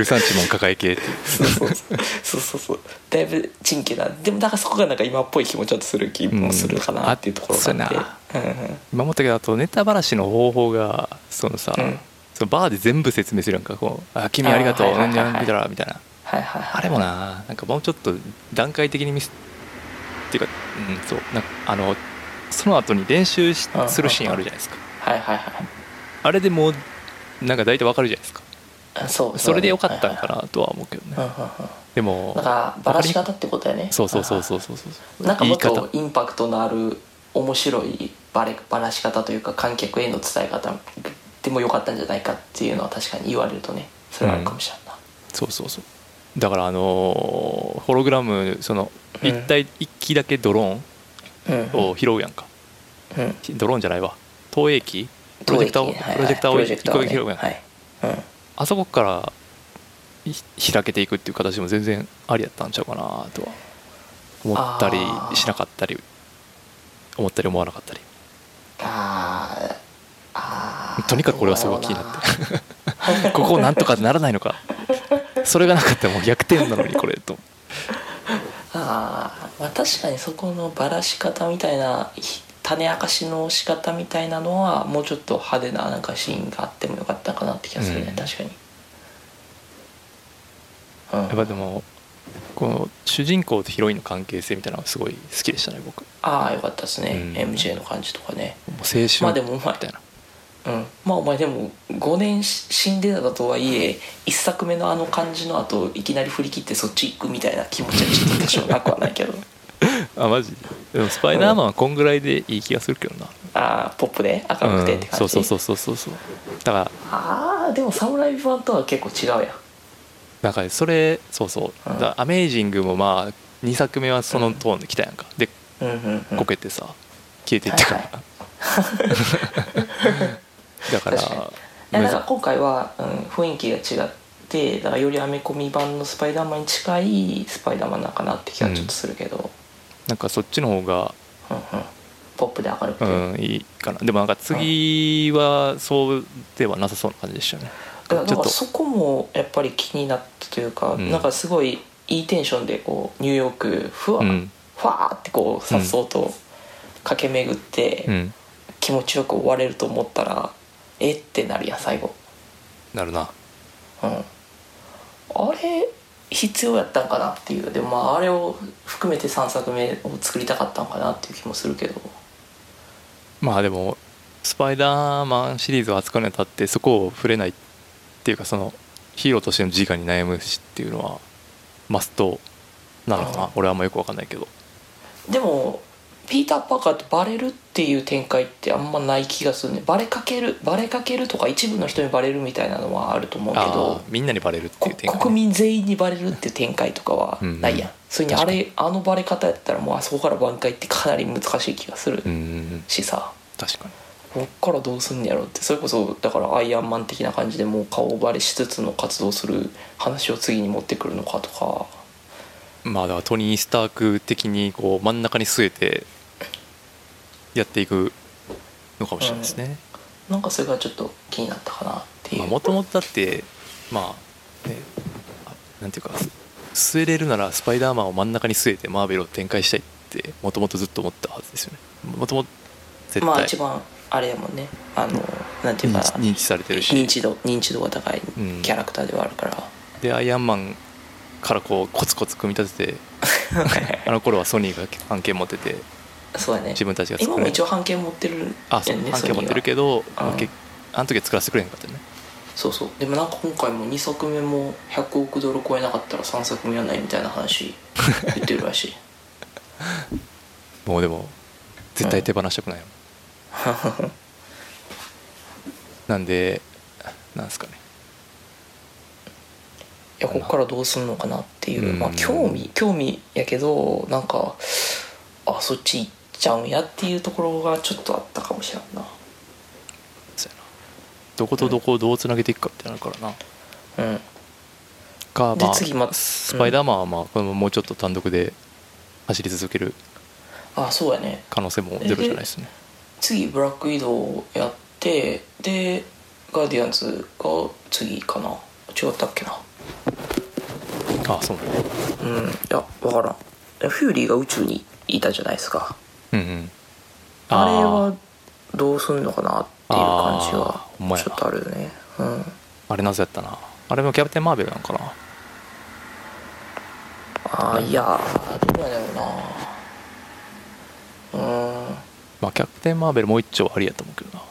ルサンチモン抱え系そうそう。そうそうそう。そうだいぶチンケなでもだからそこがなんか今っぽい気もちょっとする気もするかなっていうところがあって、うん。うんうん。今思ったけどあとネタばらしの方法がそのさ、うん。そのバーで全部説明するやんか。こう「あ君ありがとう。何々見たら」みたいな。はいはいはいあれもななんかもうちょっと段階的に見せっていうか、うん、そう。なんかあのその後に練習するシーンあるじゃないですか。はいはいはいあれでもうなんか大体わかるじゃないですか。あそうそれでよかったんかななとは思うけどね。うんうんうん。でもだからバラし方ってことやね。そうそうそうそう。そうそうなんかもっとインパクトのある面白いバレバラし方というか観客への伝え方でもよかったんじゃないかっていうのは確かに言われるとねそれはあるかもしれんな、そうそうそう。だからあのーホログラムそのうん。一体一機だけドロうん。ーンを拾うやんか、うん。ドローンじゃないわ。投影機？プロジェクターをはいはい。プロジェクターを一個だけ拾うやんか。はい。うんあそこからい開けていくっていう形も全然ありやったんちゃうかなとは思ったりしなかったり思ったり思わなかったり。とにかくこれはすごい気になって。ここをなんとかならないのか。それがなかったらもう逆転なのにこれと。あー、まあ確かにそこのばらし方みたいなひ種明かしの仕方みたいなのはもうちょっと派手ななんかシーンがあってもよかったかなって気がするね、うん。確かに、うん、やっぱでもこの主人公とヒロインの関係性みたいなのがすごい好きでしたね僕。もああよかったですね、うん。MJ の感じとかね。う青春。まあでもお前みたいな。うん。まあお前でも5年し死んでたとはいえ1作目のあの感じの後いきなり振り切ってそっち行くみたいな気持ちはちょっと多少なくはないけどあマジ？でもスパイダーマンはこんぐらいでいい気がするけどな、ああポップで？明るくてって感じ、うん、そうそうそうそうそうだからああでも「サムライ版とは結構違うやん。なんかそれそうそう、うん。だアメージングもまあ2作目はそのトーンで来たやんか、でうんうんうん。こけてさ消えていってから、だから確かに。いやだから今回は、うん、雰囲気が違ってだからよりアメコミ版のスパイダーマンに近いスパイダーマンなんかなって気はちょっとするけど、なんかそっちの方が、うんうん。ポップで明るくて、うん、いいかな。でもなんか次はそうではなさそうな感じでしたね。だからちょっと。だからそこもやっぱり気になったというか、うん。なんかすごいいいテンションでこうニューヨークふわ、うん。ふわーってこうさっそうと駆け巡って、うん。気持ちよく終われると思ったらえってなるやん最後。なるな。うん。あれ必要やったんかなっていう。でもまああれを含めて3作目を作りたかったんかなっていう気もするけど。まあでもスパイダーマンシリーズを扱うにあたってそこを触れないっていうかそのヒーローとしての自我に悩むしっていうのはマストなのかな。俺はあんまよくわかんないけど。でもピーター・パーカーってバレるっていう展開ってあんまない気がするね。バレかけるバレかけるとか一部の人にバレるみたいなのはあると思うけあどーみんなにバレるってこいう展開国民全員にバレるっていう展開とかはないやん、うんそれに。あれあのバレ方やったらもうあそこから挽回ってかなり難しい気がするしさ、確かに。こっからどうすんねやろってそれこそだからアイアンマン的な感じでもう顔バレしつつの活動する話を次に持ってくるのかとか。まあだからトニー・スターク的にこう真ん中に据えてやっていくのかもしれないですね。なんかそれがちょっと気になったかなっていう、もともとだってまあねあなんていうか据えれるならスパイダーマンを真ん中に据えてマーベルを展開したいってもともとずっと思ったはずですよね。もともと絶対。まあ一番あれやもんね。あのなんていうか認知されてるし。認知度認知度が高いうん。キャラクターではあるから、でアイアンマンからこうコツコツ組み立てて あの頃はソニーが関係持っててそうやね。自分たちが作今れも一応版権持ってるあそうやんね関係持ってるけどど、うん。けあの時は作らせてくれへんかったよね。そうそう。でもなんか今回も2作目も100億ドル超えなかったら3作目やんないみたいな話 言ってるらしい。もうでも絶対手放したくないよ、なんでなんすかね。いやここからどうすんのかなっていう、うん。まあ興味興味やけどなんかあそっち行っちゃうんやっていうところがちょっとあったかもしれんな。どことどこをどうつなげていくかってなるからな。うん。かまあで次まスパイダーマンはまあこのままもうちょっと単独で走り続けるあそうやね。可能性も出るじゃないですね。次ブラック移動やってでガーディアンズが次かな。違ったっけな。ああそうなんだうん。いや分からん。フューリーが宇宙にいたじゃないですかうんうん。あれー。はどうすんのかなっていう感じはちょっとあるよね。うん。あれなぜやったな。あれもキャプテン・マーベルなんかな。ああいやーどうやろうな。うん。まあキャプテン・マーベルもう一丁ありやと思うけどな。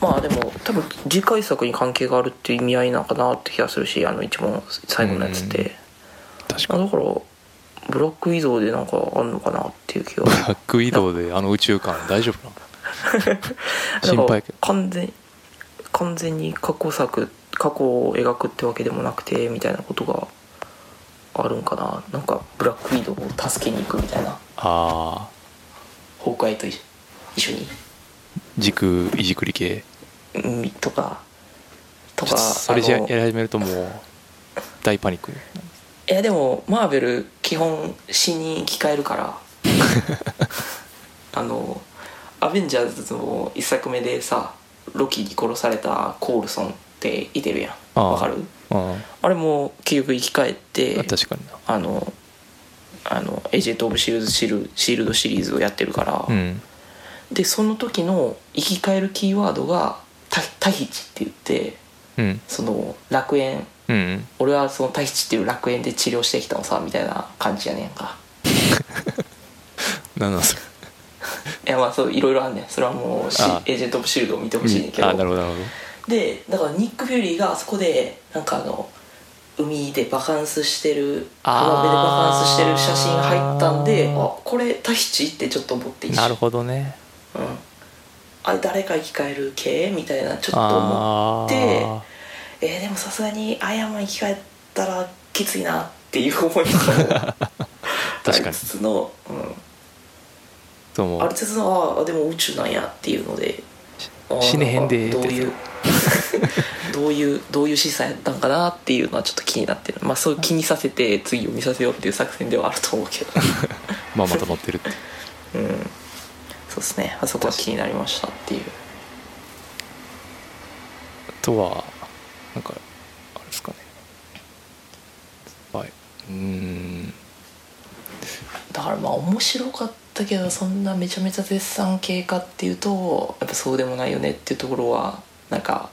まあでも多分次回作に関係があるっていう意味合いなのかなって気がするしあの一番最後のやつって。確かだからブラック移動でなんかあんのかなっていう気が。ブラック移動であの宇宙間大丈夫な の？心配？完全完全に過去作過去を描くってわけでもなくてみたいなことがあるんかな。なんかブラック移動を助けに行くみたいな。ああ崩壊と一一緒に。時空いじくり系？うんとか。とかそれじゃやり始めるともう大パニックいやでもマーベル基本死に生き返るから。あのアベンジャーズの一作目でさロキに殺されたコールソンっていてるやん。わかる？ああ。れも結局生き返ってあのあのエージェント・オブ・シールドシールシールドシリーズをやってるから、うん。でその時の生き返るキーワードがタタヒチって言ってうん。その楽園うん。俺はそのタヒチっていう楽園で治療してきたのさみたいな感じやねんか。何なんそれいやまあそういろいろあんねん。それはもうシああ。エージェント・オブ・シールドを見てほしいねんけど。あなるほどなるほど。でだからニック・フューリーがあそこでなんかあの海でバカンスしてる浜辺でバカンスしてる写真入ったんであこれタヒチってちょっと思ってなるほどね。うん、あれ誰か生き返る系？みたいなちょっと思あってあえーでもさすがにアイアンマン生き返ったらきついなっていう思いも 確かに。つつの、うん、そうありつつのあでも宇宙なんやっていうので。死ねへんでどういう どういうどういう示唆やったんかなっていうのはちょっと気になってる。まあそう気にさせて次を見させようっていう作戦ではあると思うけど。まあまた乗ってるって。うん。そうですね。あそこは気になりましたっていう。あとはなんかあれですかね。はい。うん。だからまあ面白かったけどそんなめちゃめちゃ絶賛系かっていうとやっぱそうでもないよねっていうところはなんか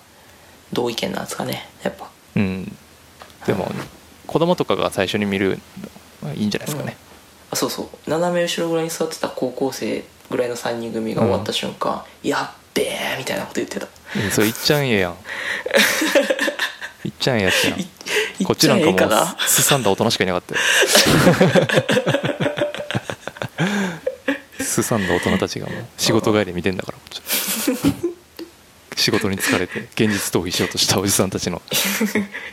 同意見なんですかね。やっぱ。うん。でも子供とかが最初に見るいいんじゃないですかね、あそうそう。斜め後ろぐらいに座ってた高校生ぐらいの3人組が終わった瞬間「やっべえ」みたいなこと言ってた。うんそれいっちゃんええやん いっちゃんええやつや。んいこっちなんかもうすさんだ大人しかいなかったよ。すさんだ大人たちがもう仕事帰り見てんだから仕事に疲れて現実逃避しようとしたおじさんたちの。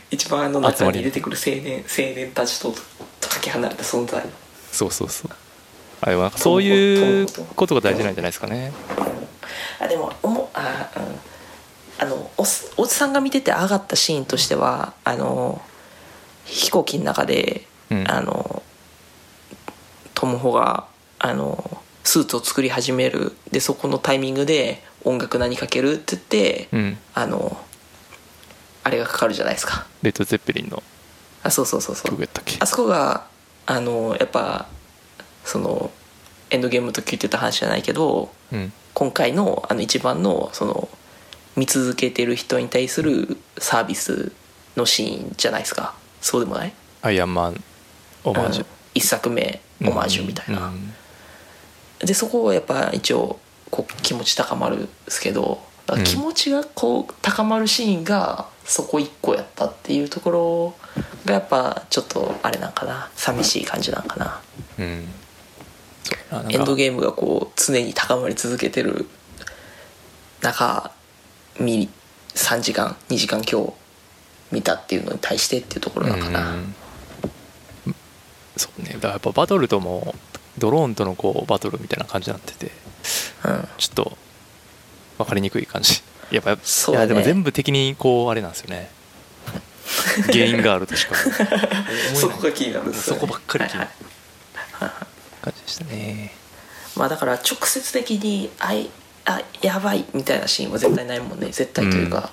一番あの中に出てくる青年青年たちととかけ離れた存在。そうそうそう。あでもなんかそういうことが大事なんじゃないですかね。あでもおもあ、うん、あのおっおじさんが見てて上がったシーンとしてはあの飛行機の中で、うん。あのトム・ホがあのスーツを作り始める。でそこのタイミングで音楽何かけるって言って、うん。あのあれがかかるじゃないですか。レッド・ゼッペリンのあそうそうそうそう。あそこがあのやっぱそのエンドゲームの時言ってた話じゃないけどうん。今回のあの一番のその見続けてる人に対するサービスのシーンじゃないですか。そうでもない？アイアンマンオマージュ。うん。一作目オマージュみたいな、うんでそこはやっぱ一応こう気持ち高まるんですけど気持ちがこう高まるシーンがそこ一個やったっていうところがやっぱちょっとあれなんかな。寂しい感じなんかな。うん。エンドゲームがこう常に高まり続けてる中見3時間2時間今日見たっていうのに対してっていうところなのかな、うん。そうね。だからやっぱバトルともドローンとのこうバトルみたいな感じになっててうん。ちょっと分かりにくい感じ。やっぱそうだね。いやでも全部的にこうあれなんですよね。原因があるとしか。そこが気になるんですよね。そこばっかり気になる。感じでしたね。まあだから直接的にあいあやばいみたいなシーンは絶対ないもんね。絶対というか、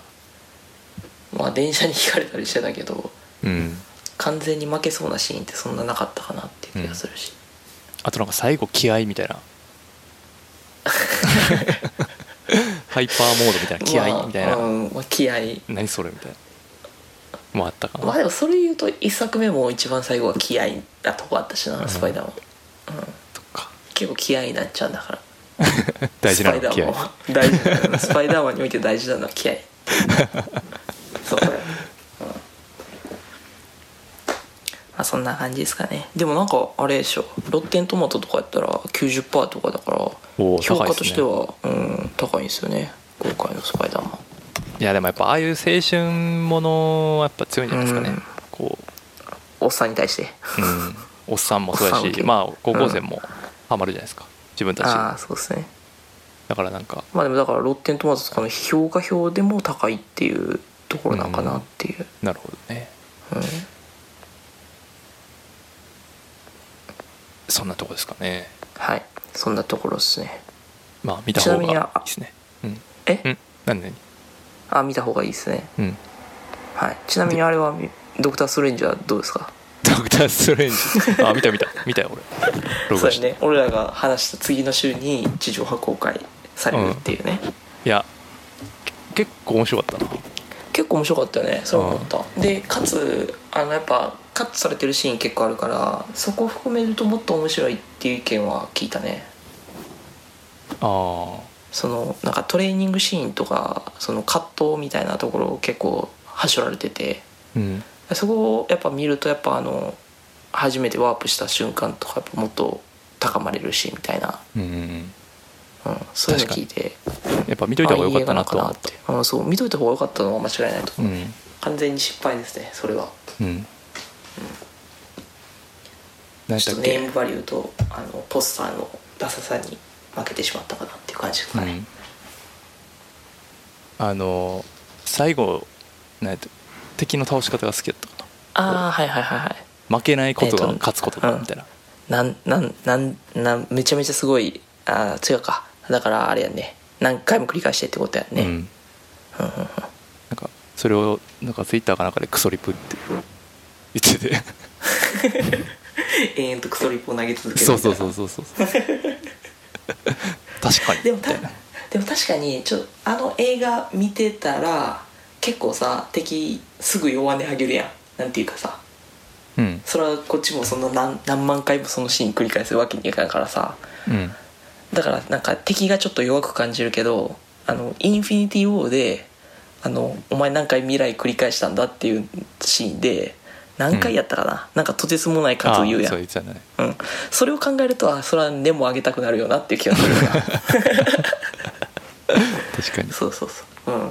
まあ電車にひかれたりしてたけどうん。完全に負けそうなシーンってそんななかったかなっていう気がするし、あとなんか最後気合みたいな。ハイパーモードみたいな気合みたいな、まあうんまあ、気合何それみたいな。もあったかな、まあでもそれ言うと一作目も一番最後は気合なとこあったしな、うん。スパイダーも、うん、結構気合になっちゃうんだから 大事なの気合スパイダーも大事なの。スパイダーマンにおいて大事なのは気合 そうだよ、うん、あそんな感じですかね。でもなんかあれでしょ。ロッテントマトとかやったら90%とかだから評価としては、うん、高いんですよね。今回のスパイダーマン。いやでもやっぱああいう青春ものはやっぱ強いんじゃないですかね、うん。こおっさんに対して。う、うん、おっさんもそうや おっさん受け。しまあ高校生もハマるじゃないですか自分たち。ああそうですね。だからなんか。まあでもだからロッテントマトとかの評価表でも高いっていうところなんかなっていう、なるほどね。うん。そんなとこですかね。はい。そんなところですね。まあ見た方がいいですね。うん。え？うん。何？何？あ見た方がいいですね。うん。はい。ちなみにあれはみドクター・ストレンジはどうですか？ドクター・ストレンジあ見た見た。見たよ俺。そうやね。俺らが話した次の週に地上波公開されるっていうね、いやけ結構面白かったな。結構面白かったよね。そう思った。でかつあのやっぱカットされてるシーン結構あるからそこを含めるともっと面白いっていう意見は聞いたね。あそのなんかトレーニングシーンとかその葛藤みたいなところを結構はしょられてて。ーうんそこをやっぱ見るとやっぱあの初めてワープした瞬間とかやっぱもっと高まれるしみたいな、うんうんうん。うん、そういうの聞いて。やっぱ見といた方がよかったなと。は思ってうんそう見といた方がよかったのは間違いないと思う、うん。完全に失敗ですねそれは。うん。何ちょっとネームバリューとあのポスターのダサさに負けてしまったかなっていう感じですかね、うん。あの最後なんやった？敵の倒し方が好きだったかああはいはいはいはい。な負けないことがえっと勝つことだみたいな、なんなんなんなんめちゃめちゃすごいああ違うか。だからあれやね。何回も繰り返してってことやね、うん、なんかそれをなんかツイッターかなんかでクソリプって言ってて。永遠とクソリップを投げ続けるそうそうそうそうそう。確かに。でもたでも確かにちょあの映画見てたら結構さ敵すぐ弱音あげるやん。なんていうかさ。うん。それはこっちもそんな何何万回もそのシーン繰り返すわけにいかんからさ。うん。だからなんか敵がちょっと弱く感じるけどあのインフィニティ・ウォーであの「お前何回未来繰り返したんだ?」っていうシーンで何回やったかな、なんかとてつもない数を言うやん。ね。うん、それを考えるとあそれは根も上げたくなるよなっていう気がするな。確かに。そうそうそう。うん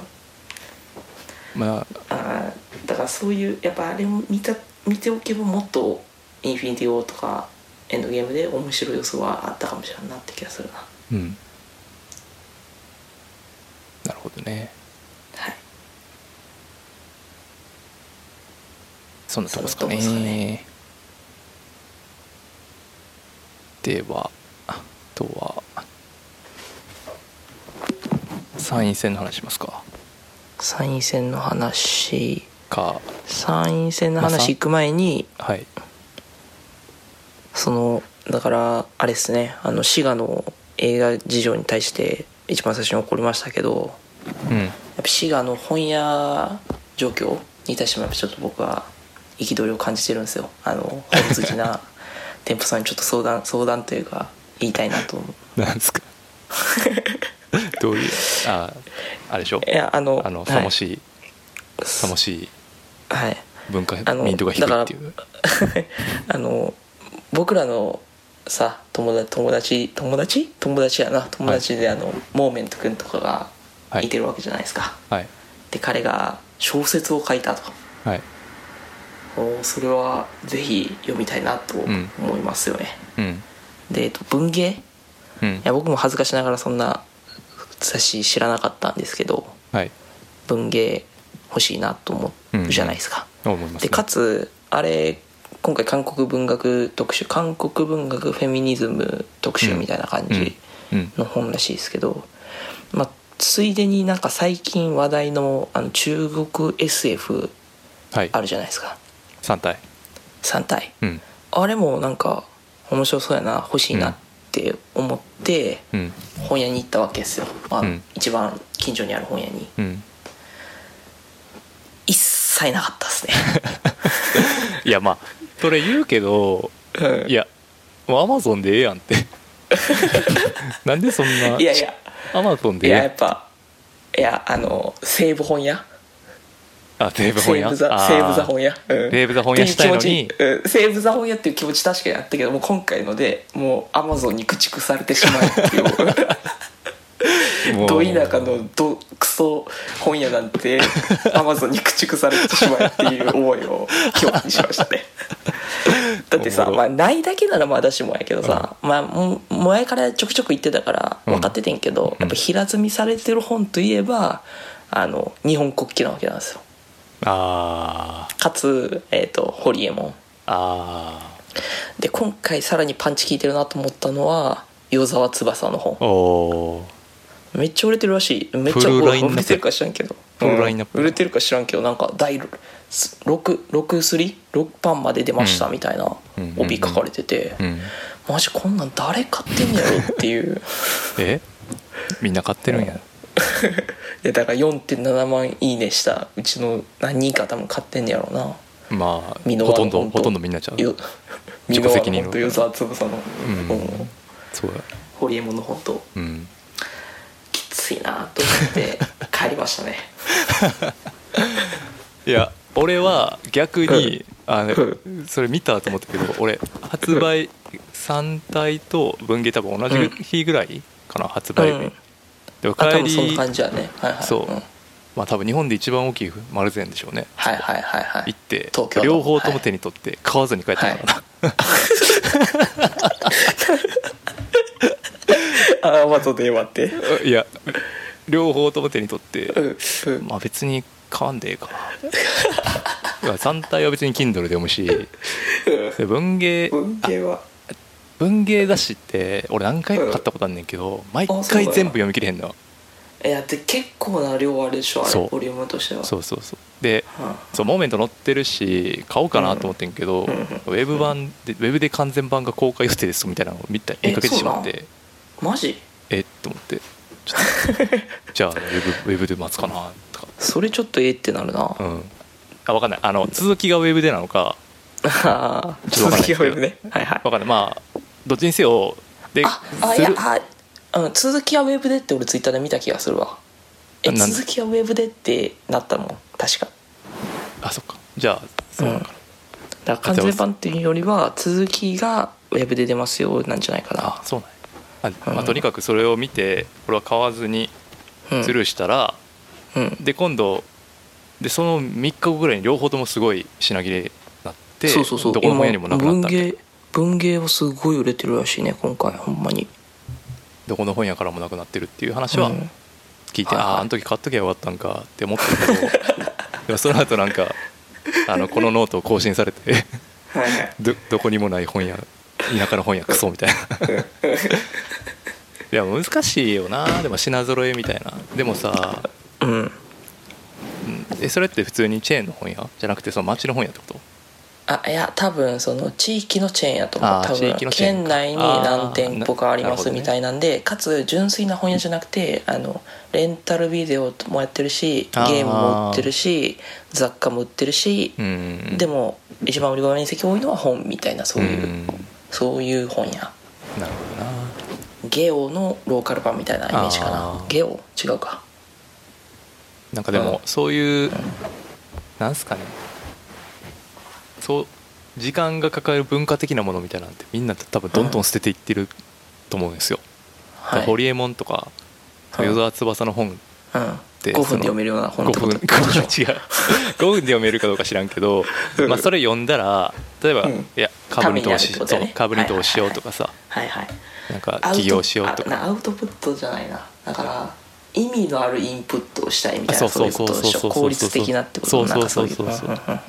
まあ。あーだからそういうやっぱあれを見た見ておけばもっと「インフィニティ・ウォー」とか「エンドゲーム」で面白い要素はあったかもしれんなって気がするな。うん。なるほどね。はい。そんなとこですかね。ですかね。ではあとは参院選の話しますか参院選の話か。参院選の話行く前にはい。そのだからあれですね。あの滋賀の映画事情に対して一番最初に怒りましたけどうん。やっぱ滋賀の本屋状況に対してもやっぱちょっと僕は憤りを感じてるんですよ。あの本好きな 店舗さんにちょっと相談相談というか言いたいなと思う。なんですか？どういうああれでしょ？いやあのあのはい。さもしいさもしいはい。文化民度が低いっていう。あの僕らのさ友達友達友達？友達やな。友達で、あのモーメント君とかがはい。いてるわけじゃないですか、はい。で彼が小説を書いたと。はい。おそれはぜひ読みたいなとん思いますよね、うん。で、えっと、文芸？いうん。や僕も恥ずかしながらそんな雑誌知らなかったんですけどはい。文芸欲しいなと思うじゃないですか、思います、でかつあれ今回韓国文学特集韓国文学フェミニズム特集みたいな感じうん。の本らしいですけど、まあついでになんか最近話題のあの中国 SF はい。あるじゃないですか。3体。3体。うん。あれもなんか面白そうやな欲しいなって思ってうん。本屋に行ったわけですよ、まあうん。一番近所にある本屋に。うん。一切なかったですね。いやまあそれ言うけどい。やもうアマゾンでええやんって。なんでそんないやいや。アマゾンいでええ？やんややっぱいやあの西武本屋あ西武本屋？西武座あー。西武座本屋、うん。西武座本屋したいのにっていう気持ちうん。西武座本屋っていう気持ち確かにあったけどもう今回のでもうアマゾンに駆逐されてしまうっていう。ど田舎のどクソ本屋なんてアマゾンに駆逐されてしまうっていう思いを今日にしましたねだってさ、まあ、ないだけならまだしもやけどさ、まあもう前からちょくちょく言ってたから分かっててんけど、うん。やっぱ平積みされてる本といえばあの日本国旗なわけなんですよあー。かつ、えー、とホリエモン。あで今回さらにパンチ効いてるなと思ったのは与沢翼の本めっちゃ売れてるらしい。めっちゃ売れてるか知らんけど。売れてるか知らんけどなんか第66スリ6版まで出ましたうん。みたいなうん帯書かれてて、うん。マジこんなん誰買ってんねやろっていう。え？みんな買ってるんや いやだから4.7万いいねしたうちの何人か多分買ってんねやろうな。まあほとんどのほとんどみんなちゃう？よ自己責任の与沢翼の、うんうん。そうや。ホリエモンの本と。うん。きついなと思って帰りましたね。いや俺は逆にあのうそれ見たと思ったけど俺発売3体と文芸多分同じ日ぐらいかな発売日、うんでも帰分そん感じやね。はいはい。そう、ん。まあ多分日本で一番大きい丸善でしょうね。はいはいはいはい。行って東京の両方とも手に取って買わずに帰ったからな、あアマゾンでええわって。い、や両方とも手に取って、うんうん。まあ別に買わんでええかいや3体は別に Kindle で読むしで文芸文系は文芸雑誌って俺何回か買ったことあんねんけど毎回全部読み切れへんの。いや。で結構な量あるでしょあれそう。ボリュームとしては。そうそうそう。でうんそうモーメント載ってるし買おうかなと思ってんけど、ウェブ版でウェブで完全版が公開予定ですみたいなのを見たえ見かけてしまって。マジ？えっと思って。ちょっと じゃあウェブウェブで待つかなとか。それちょっとええってなるな。うん。あ分かんない。あの続きがウェブでなのか。あ続きがウェブねはいはい。分かんない。まあどっちにせよでああいやあうん続きはウェブでって俺ツイッターで見た気がするわ。えなん続きはウェブでってなったもん確か。あそっか。じゃあそうなのかな、だから完全版っていうよりは続きがウェブで出ますよなんじゃないかあそうなんや。あ、まあ、うんとにかくそれを見て俺は買わずになスルーしたら、うん、うんで今度でその3日後ぐらいに両方ともすごい品切れになってそうそうそう。どこの本屋にもなくなった文芸文芸はすごい売れてるらしいね今回ほんまに。どこの本屋からもなくなってるっていう話はうん。聞いて、はいはいあああの時買っときゃよかったんかって思ったけど でもその後なんか あのこのノートを更新されて どどこにもない本屋田舎の本屋クソみたいな。いや難しいよな。でも品揃えみたいな。でもさうん。うん。えそれって普通にチェーンの本屋じゃなくてその町の本屋ってこと？あいや多分その地域のチェーンやと思う。多分県内に何店舗かありますみたいなんで、かつ純粋な本屋じゃなくてあのレンタルビデオもやってるしゲあー。ームも売ってるし雑貨も売ってるし、うん。でも一番売り場面積多いのは本みたいなそういう、ん。そういう本屋。なるほどな。ゲオのローカル版みたいなイメージかな。ゲオ？違うか。なんかでもうん。そういうなんすかねそう時間がかかる文化的なものみたいなんてみんな多分どんどん捨てていってると思うんですよ、はい、ホリエモンとかうん。与沢翼の本うん、て5分で読めるような本5ってこ分とでしょ違う。5分で読めるかどうか知らんけど、うん。まあ、それ読んだら例えば、うん。いや株に投資そう株に投資しようとかさ、はいはい。なんか起業しようとか。アウトプットじゃないな。だから意味のあるインプットをしたいみたいあなそそうういうことでしょそうそう。そうそう効率的なってこと？そうなんかそうそうそういんんん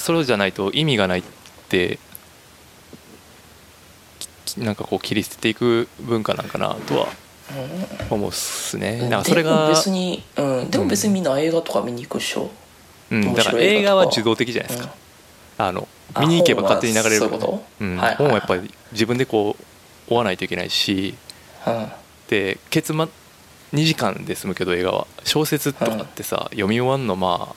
それじゃないと意味がないってきなんかこう切り捨てていく文化なんかなとは思うっすね。うん。なんかそれでもが別に、うん、でも別にみんな映画とか見に行くでしょ、うん、だから映画は受動的じゃないですか、あのあ見に行けば勝手に流れること？うん。本はやっぱり自分でこう追わないといけないし。うん。で結末2時間で済むけど映画は。小説とかってさ、読み終わんのまあ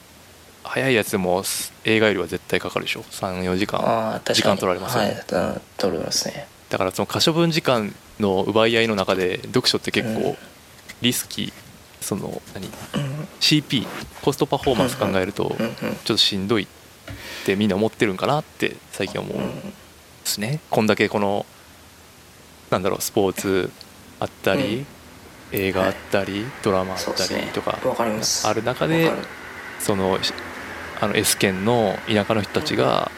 早いやつでも映画よりは絶対かかるでしょ？34時間。時間取られますよね、はいうん取られますね。だからその可処分時間の奪い合いの中で読書って結うん。構リスキー。その何？うん。CP コストパフォーマンス考えるとうんうんちょっとしんどいってみんな思ってるんかなって最近思うんですね。こんだけこのなんだろうスポーツあったり、うん。映画あったり、ドラマあったりとかわかります。ある中でそのあの S 県の田舎の人たちが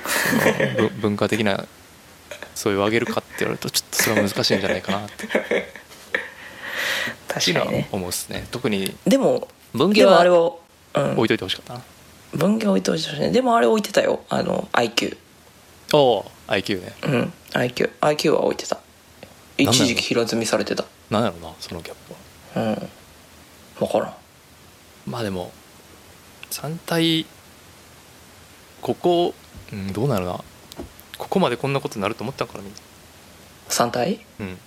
そのぶ文化的なそういう上げるかって言われるとちょっとそれは難しいんじゃないかなって。確かにね。思うっすね。特にでも文芸でもあれはを、うん、置いといてほしかったな、文芸置いてほしい。ねでもあれ置いてたよ。あの IQ おお IQ ね。うん。IQ IQ は置いてた。一時期平積みされてた。なんやろなそのギャップは。うん。分からん。まあでも3体ここ、うん、どうなるな？ここまでこんなことになると思ったんかなみんな。3体？うん。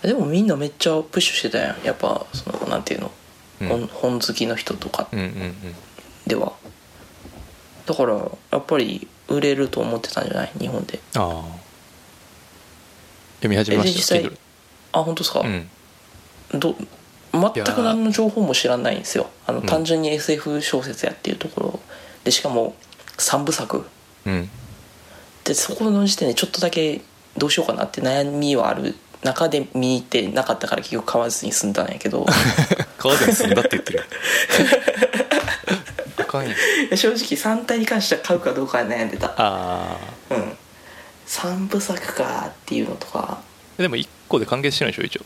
でもみんなめっちゃプッシュしてたやん。やっぱそのなんていうの、うん。本本好きの人とか。では。だからやっぱり売れると思ってたんじゃない？日本で。ああ。読み始めました？あ本当ですか、うん。ど全く何の情報も知らないんですよ。あの、うん。単純に SF 小説やっていうところで。しかも3部作？うん。でそこの時点でちょっとだけどうしようかなって悩みはある中で見に行ってなかったから結局買わずに済んだんやけど。川で済んだって言ってる。正直3体に関しては買うかどうかは悩んでた。ああうん。3部作かっていうのとか。でも1個で完結してないでしょ一応。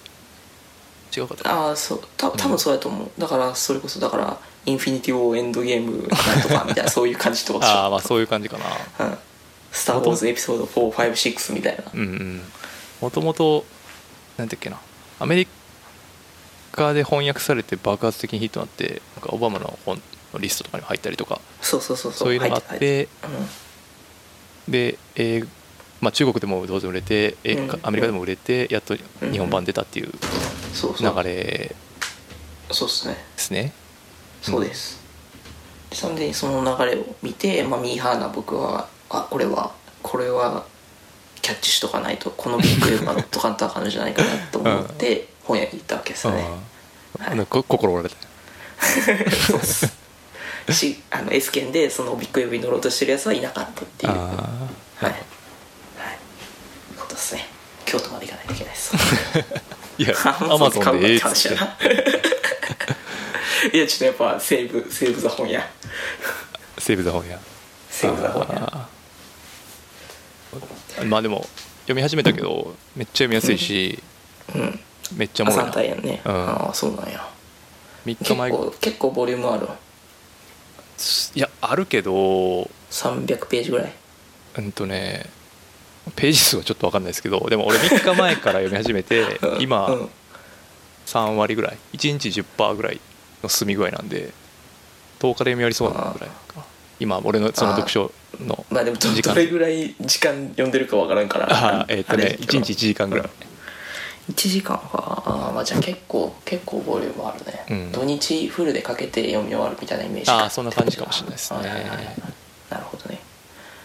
違うかああそう。た多分そうやと思う、だからそれこそだからインフィニティ・ウォーエンドゲームなんとかみたいなそういう感じってことでしょ。ああまあそういう感じかな。うん「スター・ウォーズ」エピソード456みたいな。うんうん。もともとなんていうっけな。アメリカで翻訳されて爆発的にヒットになってなんかオバマの本のリストとかにも入ったりとか。そうそうそうそう。いうのがあっ入て入うん。で、えーまあ、中国でも当然売れて、えーうん。アメリカでも売れてやっと日本版出たっていうそうそう。流れそうっすねですねそうです、でそんでその流れを見て、まあ、ミーハーな僕はあこれはこれはキャッチしとかないとこのビッグウェーブは乗っとかんとあかんのじゃないかなと思って 本屋に行ったわけですよね、あーこ心折られたそうっすしあの S 県でそのビッグウェに乗ろうとしてるやつはいなかったっていう。はい。あはい。そうですね。京都まで行かないといけないです。ー いやアマゾンでええっつっていやちょっとやっぱ西武西武座本屋。セーブ・ザ・本屋。西武座本屋。まあでも読み始めたけどめっちゃ読みやすいし、うん。めっちゃおもろい3な体やんね、うん。ああそうなんや。3結日前構結構ボリュームある。いやあるけど300ページぐらい。うんとねページ数はちょっと分かんないですけどでも俺3日前から読み始めて今 うん。3割ぐらい。1日10%ぐらいの進み具合なんで10日で読み終わりそうなぐらい今俺のその読書のまあでもどどれぐらい時間読んでるかわからんから。あーえっ、とね1あれだけど。日1時間ぐらい、1時間か。ああまあじゃあ結構結構ボリュームあるね、うん。土日フルでかけて読み終わるみたいなイメージあーそんな感じかもしれないですね。なるほどね。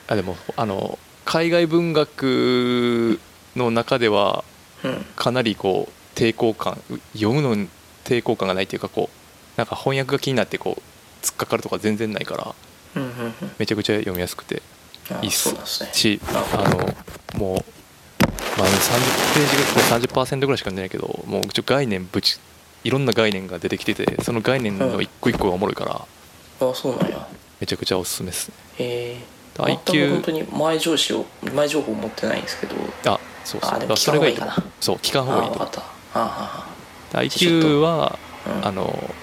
あでもあの海外文学の中ではうん。かなりこう抵抗感読むのに抵抗感がないっていうかこうなんか翻訳が気になってこう突っかかるとか全然ないからうんうんうん。めちゃくちゃ読みやすくて。いいっす。ね。しあのもう、まあ、30ページぐらい30%ぐらいしか読んでないけどもうちょ概念ぶちいろんな概念が出てきててその概念の一個一個がおもろいからあそうなんや。めちゃくちゃおすすめですね。へえ第全く9本当に前上司を前情報持ってないんですけど。あそうそうあでもそれがいい聞かな。そう聞かんあ方がいいと。分かった。ああ第9はうん。あの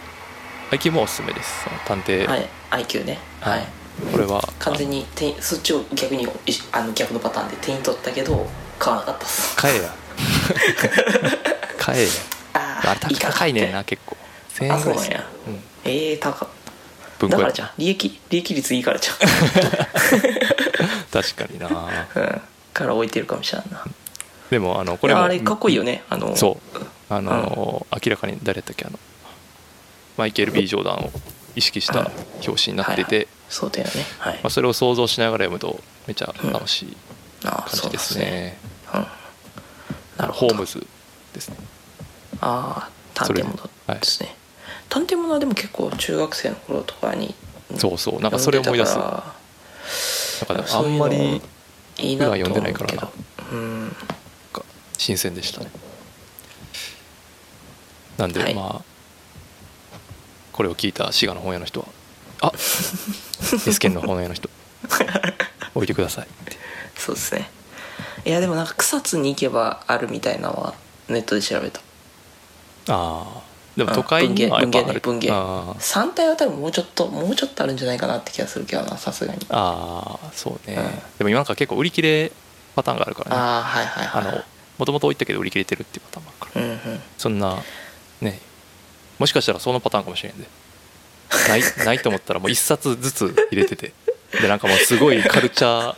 IQ もおすすめです。探偵、はい IQ ね。はい。これは完全に手そっちを逆にいあの逆のパターンで手に取ったけど買わなかったっす。買えや。買えや。ああれ高いねんな結構。1000円ぐらいするあそうなんや。うん。ええ高っ。文庫やだからじゃん利益利益率いいからじゃん。確かにな。うん。から置いてるかもしれんな。でもあのここれもれあれかっこいいよね。あのそう。あの、明らかに誰やったっけあのマイケル・ B・ ジョーダンを意識した表紙になってて、そうだよね。はい。まあ、それを想像しながら読むとめちゃ楽しいああ感じですね,、うんなるほど。ホームズですね。ああ探偵物ですね、探偵物はでも結構中学生の頃とかにそうそう。なんかそれ思い出す。なんかねあんのまり普段読んでないからなうん新鮮でしたね。なんで、はい。まあこれを聞いた滋賀の本屋の人はあエスケンの本屋の人 置いてくださいって。そうですね。いやでもなんか草津に行けばあるみたいなのはネットで調べた。ああでも都会にはやっぱある。文芸ね文芸。あー。3体は多分もうちょっともうちょっとあるんじゃないかなって気がするけどなさすがに。ああーそうね、うん。でも今なんか結構売り切れパターンがあるからね。あはいはいはいもともと置いたけど売り切れてるっていうパターンもあるから。うんうん。そんなねもしかしたらそのパターンかもしれんで。ない ないと思ったらもう一冊ずつ入れてて。でなんかもうすごいカルチャー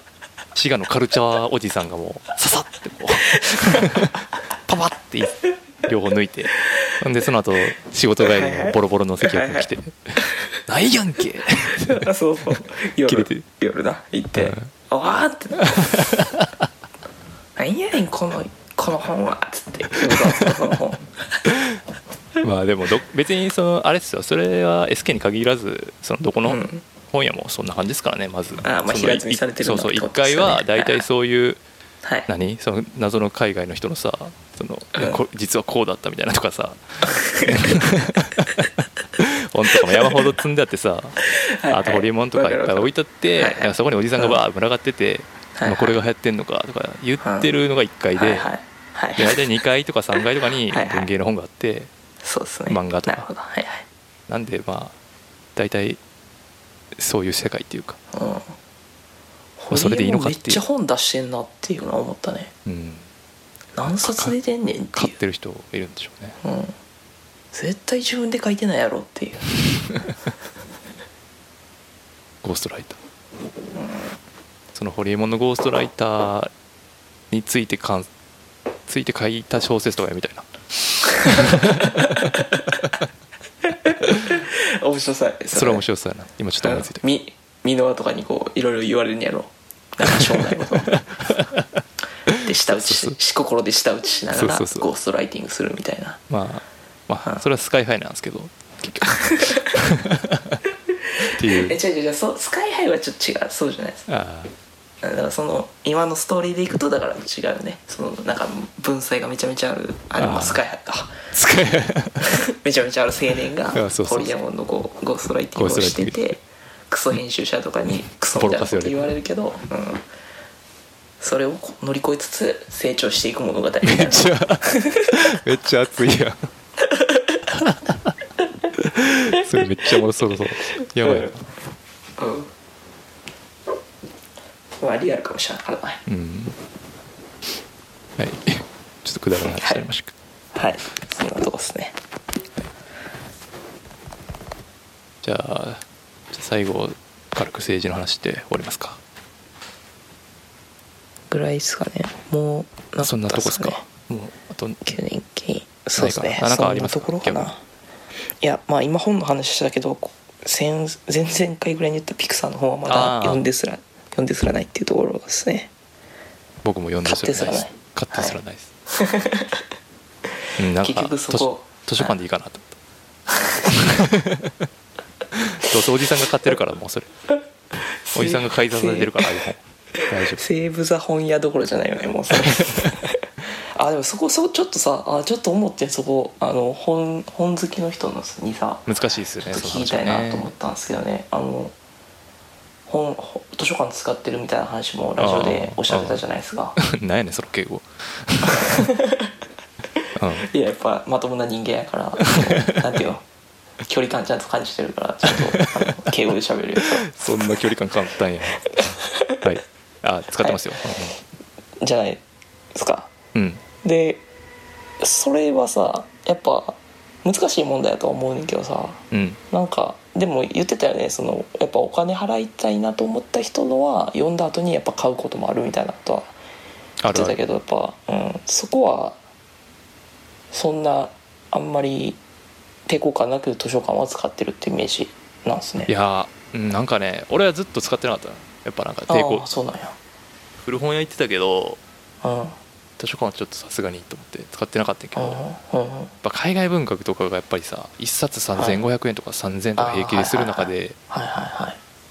滋賀のカルチャーおじさんがもうささってこう パパってい両方抜いて。でその後仕事帰りのボロボロの関谷君来て「ないやんけ!あ そうそう。夜て。る夜な行って。うん「わーって「何やねんこのこの本は」っつって。その本」まあでもど別にそのあれですよ。それは SK に限らずそのどこのうん。本屋もそんな感じですからねまず。あーまあその平積みされてるそうそうのってこ1階は大体そういうはい。何？その謎の海外の人のさその、実はこうだったみたいなとかさ。本とかも山ほど積んであってさはい。あとホリエモンとかいっぱい置いてあってそこにおじさんがわー群がってて、はい。はいまあこれが流行ってんのかとか言ってるのが1階で,、大体2階とか3階とかに文芸の本があってそうですね。漫画とか。なるほど。はいなんでまあ大体そういう世界っていうか、はいうん。あそれでいいのかっていう。めっちゃ本出してんなっていうのは思ったね。うん、何冊出てんねんっていう。買ってる人いるんでしょうね。うん。絶対自分で書いてないやろっていう。ゴーストライター。そのホリエモンのゴーストライターについてかんついて書いた小説とかみたいな 面白そうやねそれ。面白そうやな。今ちょっと思いついたみ箕輪とかにこういろいろ言われるんやろ。なんかしょうもないこと。で舌打ちしし心で舌打ちしながらゴーストライティングするみたいな。まあまあうん。それはスカイハイなんですけど結局。っていえう違う違う。違うスカイハイはちょっと違う。そうじゃないです。あだからその今のストーリーでいくとだから違うよね。そのなんか文才がめちゃめちゃあるあでもスカイハイか めちゃめちゃある青年が ホリエモンのこうゴーストライティングをしててクソ編集者とかにクソみたいなこと言われるけど、うん、それを乗り越えつつ成長していく物語。みたいなめっちゃ めっちゃ熱いやん。それめっちゃおもろそうそう。やばい。なうんまあリアルかもしれない。うん。はい。ちょっとくだらない。話になりました。けど、はい。そんなとこですね。じゃあ最後軽く政治の話って終わりますか。ぐらいですかね。もうなそんなとこですか？ねもうあと9年金そうですね。なんかありますか？いやまあ今本の話したけどこ先前々回ぐらいに言ったピクサーの本はまあだー。読んですら読んですらないっていうところですね。僕も読んですらないです。買ってすらない。です、うんなんか結局そこ図書館でいいかなと思った。どうせおじさんが買ってるからもうそれ。おじさんが買い出されてるから 大丈夫。西武座本屋どころじゃないよねもうそれ。あでもそこそこちょっとさあちょっと思ってそこあの本本好きの人のにさ難しいですよね聞きたいなと思ねったんですけどね。あの本ほ図書館使ってるみたいな話もラジオでおっしゃってたじゃないですか。なんやねんその敬語。う んいややっぱまともな人間やからなんていうの距離感ちゃんと感じてるからちゃんと敬語で喋るよ そんな距離感簡単や。はい。あ使ってますよ、じゃないですか。うん。でそれはさやっぱ難しい問題だとは思うねんけどさ。うん。なんかでも言ってたよねそのやっぱお金払いたいなと思った人のは読んだ後にやっぱ買うこともあるみたいなことは言ってたけどやっぱ、うん、そこはそんなあんまり抵抗感なく図書館は使ってるってイメージなんですね。いやーうんなんかね俺はずっと使ってなかったの。やっぱなんかあ抵抗あそうなんや。古本屋行ってたけどうん図書館はちょっとさすがにと思って使ってなかったけうど、んやっぱ海外文学とかがやっぱりさ1冊3500円とか3000円とか平気でする中で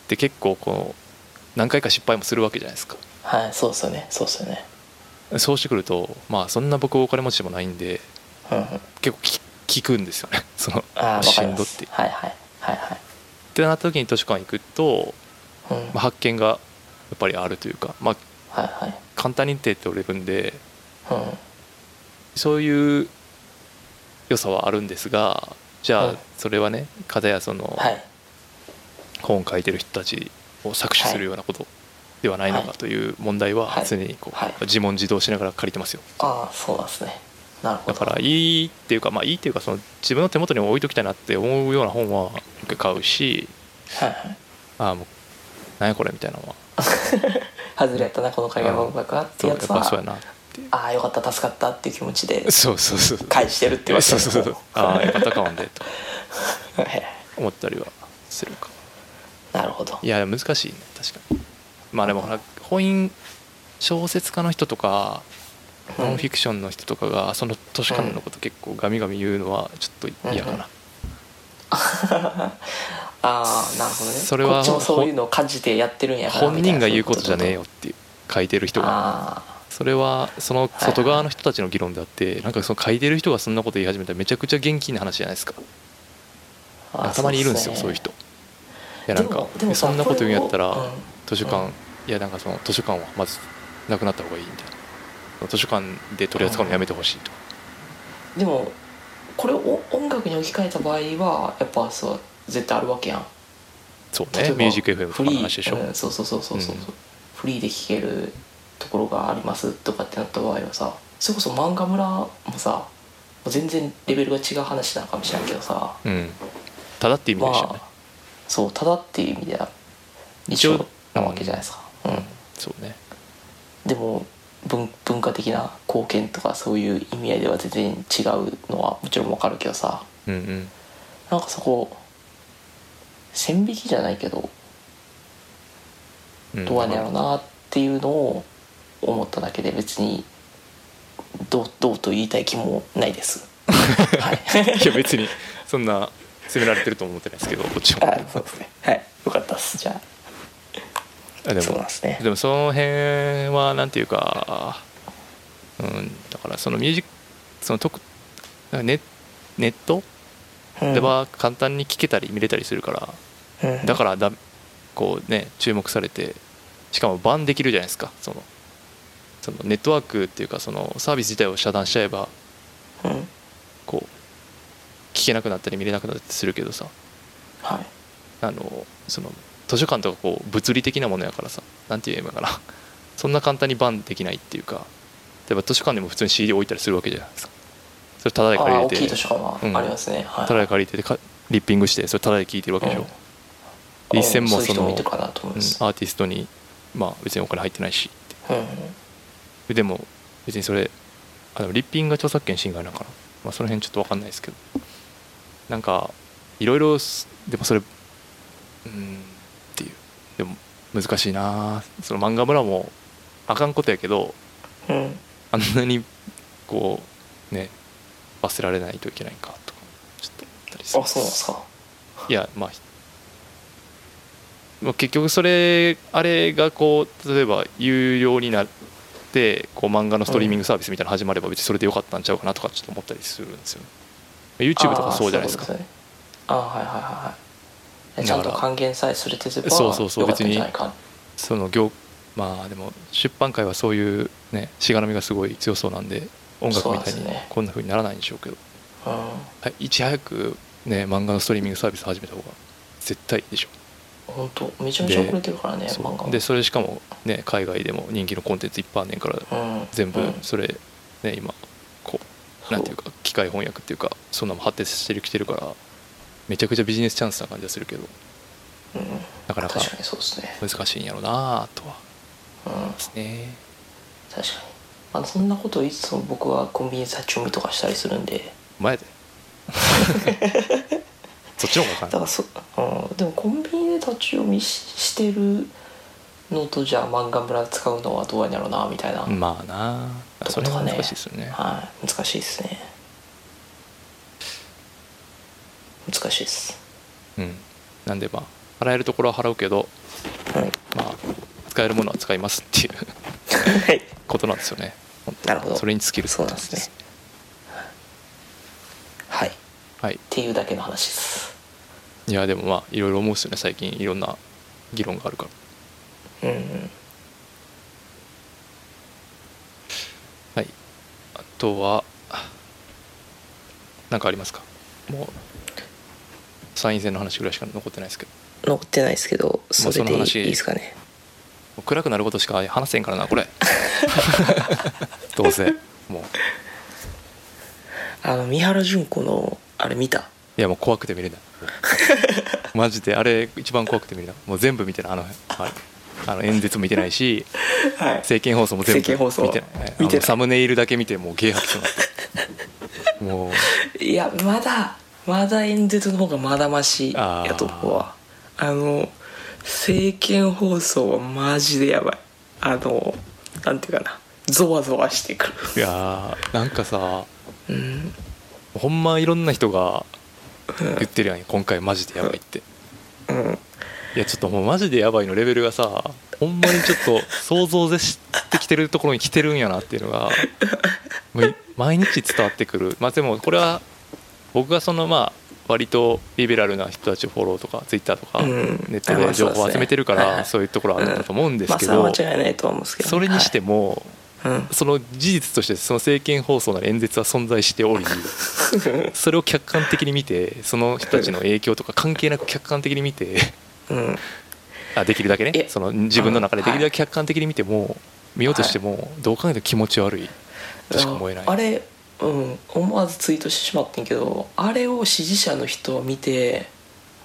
で結構こう何回か失敗もするわけじゃないですか。はいそうっすよね。そうっすよね。そうしてくるとまあそんな僕お金持ちでもないんでうんうん。結構き聞くんですよね。そのしんどって。はいはいはいはい。ってなった時に図書館行くと、うん。まあ、発見がやっぱりあるというか、まあ、はいはい。簡単に手って取れるんでうん。そういう良さはあるんですがじゃあうん。それはね片やそのはい。本を書いてる人たちを搾取するようなことではないのかという問題ははい。常にこはい。う自問自答しながら借りてますよ。ああそうなんですね。なるほど。だからいいっていうかまあいいっていうかその自分の手元に置いときたいなって思うような本は買うしはいはい。ああもう何やこれみたいなのは。外れやったなこの海外文学がってやつは。ぱそうやなってああよかった助かったっていう気持ちでそうそうそう返してるってわけそうそうそうああよかったかもんでと。はい。思ったりはするか。なるほど。いや難しいね確かに。まあでもほら本因小説家の人とかうん。ノンフィクションの人とかがその図書館のこと結構ガミガミ言うのはちょっと嫌かな、ああなるほどね。それはこっちもそういうのを感じてやってるんやから本人が言うことじゃねえよよっていう書いてる人が。あそれはその外側の人たちの議論であってなんかその書いてる人がそんなこと言い始めたらめちゃくちゃ元気な話じゃないですか。あたまにいるんですよそういう人。いやなんかそんなこと言うんやったら図書館、うん。いやなんかその図書館はまずなくなった方がいいみたいな。図書館で取り扱うのやめてほしいとか。でもこれを音楽に置き換えた場合はやっぱそう絶対あるわけやん。そうね。ミュージック FM とかの話でしょ、うんそうそうそうそうそう、うん。フリーで聴けるところがありますとかってなった場合はさそれこそ漫画村もさ全然レベルが違う話なのかもしれんけどさうん。ただって意味までしたよね、あそうただっていう意味では一緒なわけじゃないですか、うん。そうね。でも文文化的な貢献とかそういう意味合いでは全然違うのはもちろんわかるけどさうんうん。なんかそこ線引きじゃないけどうん。どうやねやろうなっていうのを思っただけで別にどうどうと言いたい気もないです。はい。いや別にそんな責められてると思ってないですけどこっちも。あそうですね。はい。よかったっす。じゃあ。でそうなんもですね。でもその辺はなんていうか、うん、だからそのミュージックその特ネネットでは簡単に聞けたり見れたりするから、うん。だからだこうね注目されてしかもバンできるじゃないですかそのそのネットワークっていうかそのサービス自体を遮断しちゃえばうん。こう聞けなくなったり見れなくなったりするけどさ。はい。あのその図書館とかこう物理的なものやからさ。なんて言えばいいのかな。そんな簡単にバンできないっていうか。例えば図書館でも普通に CD 置いたりするわけじゃないですか。それタダであ借りれて。あ大きい図書館はうん。ありますね、はい。タダで借りててかリッピングしてそれタダで聞いてるわけでしょ、うん。で一銭もそのアーティストにまあ別にお金入ってないしうんうんででも別にそれあでもリッピングが著作権侵害なのかな、まあ、その辺ちょっと分かんないですけど。なんかいろいろすでもそれうんっていう。でも難しいな。その漫画村もあかんことやけどうん。あんなにこうね罰せられないといけないんかとかちょっと思ったりする。あそうなんですか。いやまあまあ結局それあれがこう例えば有料になってこう漫画のストリーミングサービスみたいなの始まれば別にそれでよかったんちゃうかなとかちょっと思ったりするんですよね。YouTube とかそうじゃないですか。ああーはいはいはいはい。ちゃんと還元さえするてればそうそうそうよかったんじゃないか。その業まあでも出版界はそういうねしがらみがすごい強そうなんで音楽みたいにこんな風にならないんでしょうけど。うん。はいいち早くね漫画のストリーミングサービス始めた方が絶対いいでしょ本当めちゃめちゃ遅れてるからね漫画もでそれしかもね海外でも人気のコンテンツいっぱいあんねんからうん。全部うん。それね今こうなんていうか機械翻訳っていうかそんなのも発展してきてるからめちゃくちゃビジネスチャンスな感じがするけどうん。なかなか難しいんやろうなとは。うん。思いますね。確かに。まあそんなこといつも僕はコンビニで立ち読みとかしたりするんで。前で そっちの方がだからそ、うん、でもコンビニで立ち読みししてるのとじゃあ漫画村使うのはどうやんやろうなみたいな、まあな。それは難しいですよね。はい。難しいですね。難しいです。うん。なんでまあ払えるところは払うけどはい。まあ使えるものは使いますっていうはい。ことなんですよね。なるほど。それに尽きるそうなんですね。はい。っはい。ていうだけの話ですいやでもまあいろいろ思うっすよね。最近いろんな議論があるから。うんうん。はい。あとは何かありますか？もう参院選の話ぐらいしか残ってないですけど。残ってないですけどそれでいい,、ですかね。暗くなることしか話せんからなこれ。どうせ。もう。あの三原純子のあれ見た？いやもう怖くて見れない マジであれ一番怖くて見れないもう全部見てない。あのあれあの演説も見てないしはい。政見放送も全部政見てない。見てない。サムネイルだけ見てもうゲー吐きそうになって。もう。いやまだまだ演説の方がまだましやと思うわ。あの政見放送はマジでやばい。あのなんていうかな。ゾワゾワしてくる。いやーなんかさうん。ほんまいろんな人が 言ってるやん今回マジでやばいって。うん。いやちょっともうマジでやばいのレベルがさほんまにちょっと想像でしてきてるところに来てるんやなっていうのが毎日伝わってくる。まあでもこれは僕がそのまあ割とリベラルな人たちをフォローとかツイッターとかうん。ネットで情報を集めてるからそういうところあるんだと思うんですけまあどそれにしてもはいうん。その事実としてその政見放送なり演説は存在しており それを客観的に見てその人たちの影響とか関係なく客観的に見てうん。あできるだけね。え。その自分の中でうんできるだけ客観的に見ても見ようとしてもどう考えても気持ち悪いとしか思えない。あれうん思わずツイートしてしまってんけどあれを支持者の人を見て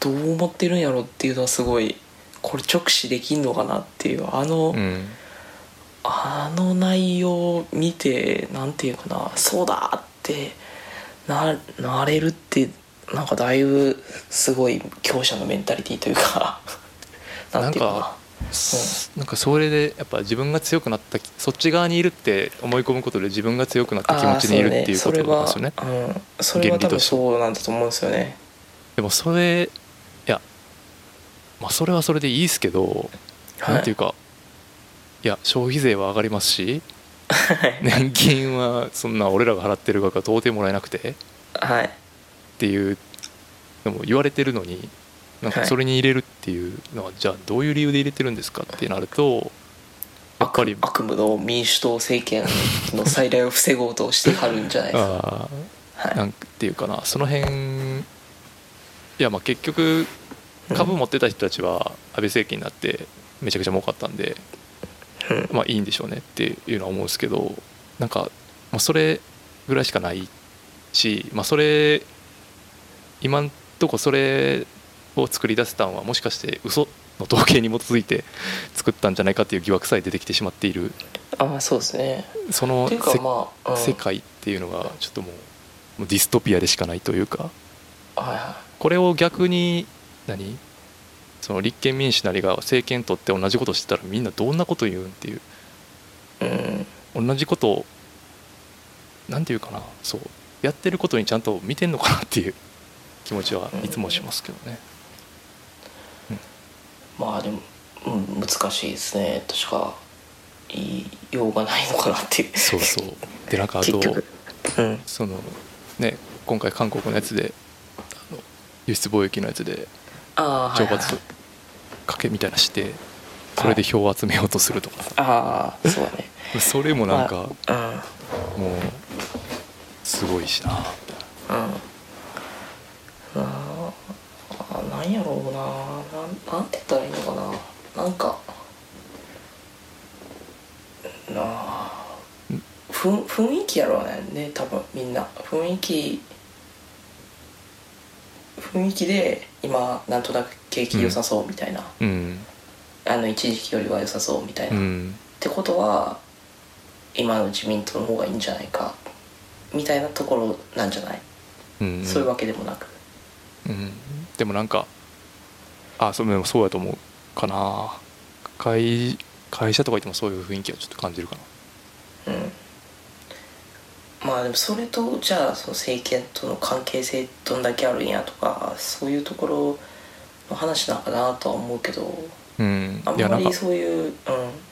どう思ってるんやろっていうのはすごいこれ直視できんのかなっていうあの、うんあの内容を見てなんていうかなそうだってななれるってなんかだいぶすごい強者のメンタリティーというか なんていうかな。なんかなんかそれでやっぱ自分が強くなったそっち側にいるって思い込むことで自分が強くなった気持ちにいるっていうことなんですよね。そうねそれは、うん、それは多分そうなんだと思うんですよね。でもそれいやまあそれはそれでいいですけどはい。なんていうかいや消費税は上がりますしはい。年金はそんな俺らが払ってる額は到底もらえなくてっはい。ていうのも言われてるのになんかそれに入れるっていうのはじゃあどういう理由で入れてるんですかってなるとやっぱり悪悪夢の民主党政権の再来を防ごうとしてはるんじゃないですか。はい。なんていうかなその辺いやまあ結局株持ってた人たちは安倍政権になってめちゃくちゃ儲かったんでうんまあいいんでしょうねっていうのは思うんですけどなんかまあそれぐらいしかないし、まあ、それ今んとこそれを作り出せたのはもしかして嘘の統計に基づいて 作ったんじゃないかっていう疑惑さえ出てきてしまっている。ああそうですね。そのまあ、うん、世界っていうのがちょっともうディストピアでしかないというか。はいはこれを逆に何？その立憲民主なりが政権取って同じことしてたらみんなどんなこと言うんっていう。いうん。同じことをなんていうかな。そう。やってることにちゃんと見てんのかなっていう。気持ちはいつもしますけどね。まあでも、うん、難しいですね。としか言いようがないのかなっていう。そうそう。でなんかあとうん。そのね今回韓国のやつで輸出貿易のやつでああ懲罰かけみたいなしてそれで票を集めようとするとかさ。ああそうだね。それもなんかまあもうすごいしな。みたいなうん。うん。あーなんやろうな。なんなんて言ったらいいのかな。なんかなあ。不ふん雰囲気やろうね多分みんな。雰囲気雰囲気で今なんとなく景気良さそうみたいな、うん。あの一時期よりは良さそうみたいな、っうん。てことは今の自民党の方がいいんじゃないかみたいなところなんじゃない、うん。そういうわけでもなく。うん。でもなんかあそうでもそうやと思うかな。会会社とか行ってもそういう雰囲気はちょっと感じるかな。うんまあでもそれとじゃあその政権との関係性どんだけあるんやとかそういうところの話なのかなとは思うけどうん。あんまり、そういう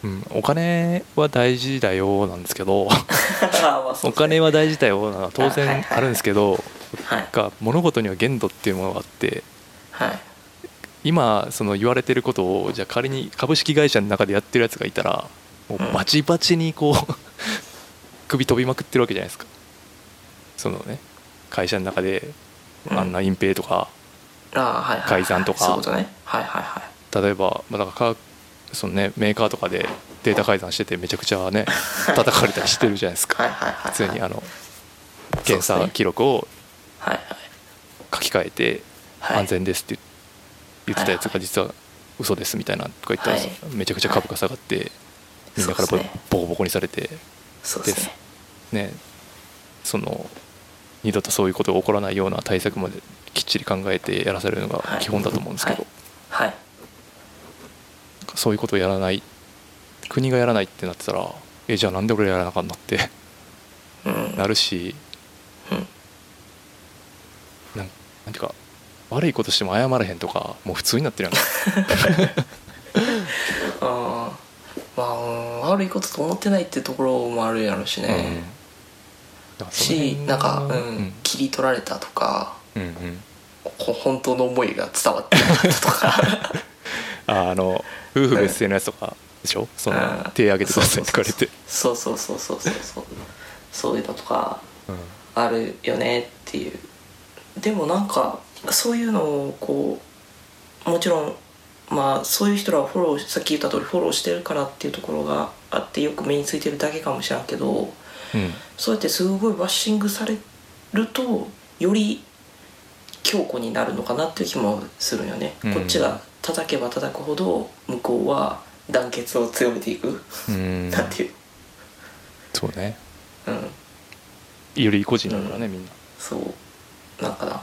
うん。うん、お金は大事だよなんですけど お金は大事だよなのは当然あるんですけどはい。が物事には限度っていうものがあってはい。今その言われてることをじゃあ仮に株式会社の中でやってるやつがいたらもうバチバチにこう首飛びまくってるわけじゃないですか。そのね会社の中でうん。あんな隠蔽とか、ああはいはいはい改ざんとか。そういうことね。はいはいはい。例えば、まあ、だかその、ね、メーカーとかでデータ改ざんしててめちゃくちゃね 叩かれたりしてるじゃないですか。普通にあの検査記録をはいはい。書き換えてはい。安全ですって言ってたやつが実は嘘ですみたいなとか言ったらはい。めちゃくちゃ株価下がってみんなからボコボコにされてそうですねねその二度とそういうことが起こらないような対策まできっちり考えてやらされるのがはい。基本だと思うんですけど。はい。そういうことをやらない国がやらないってなってたらえじゃあなんで俺らやらなあかんなってうん。なるしうん。なんなんていうか悪いことしても謝らへんとかもう普通になってるやん あー。まあうん悪いことと思ってないってところもあるやろうしね、だかしなんか、うんうん。切り取られたとかうんうん。こ本当の思いが伝わってなかったとか。ああの夫婦別姓のやつとかでしょ？そのうん手挙げてくださいって言われて。そうそうそうそうそうそうそう。いうのとかうん。あるよねっていう。でもなんかそういうのをこうもちろんまあそういう人らをフォローさっき言った通りフォローしてるからっていうところがあってよく目についてるだけかもしれんけどうんそうやってすごいバッシングされるとより強固になるのかなっていう気もするよね、うん。こっちが叩けば叩くほど向こうは団結を強めていく、うん。なんていう。そうね。うん。より個人だからねみんな。そう。なんかな。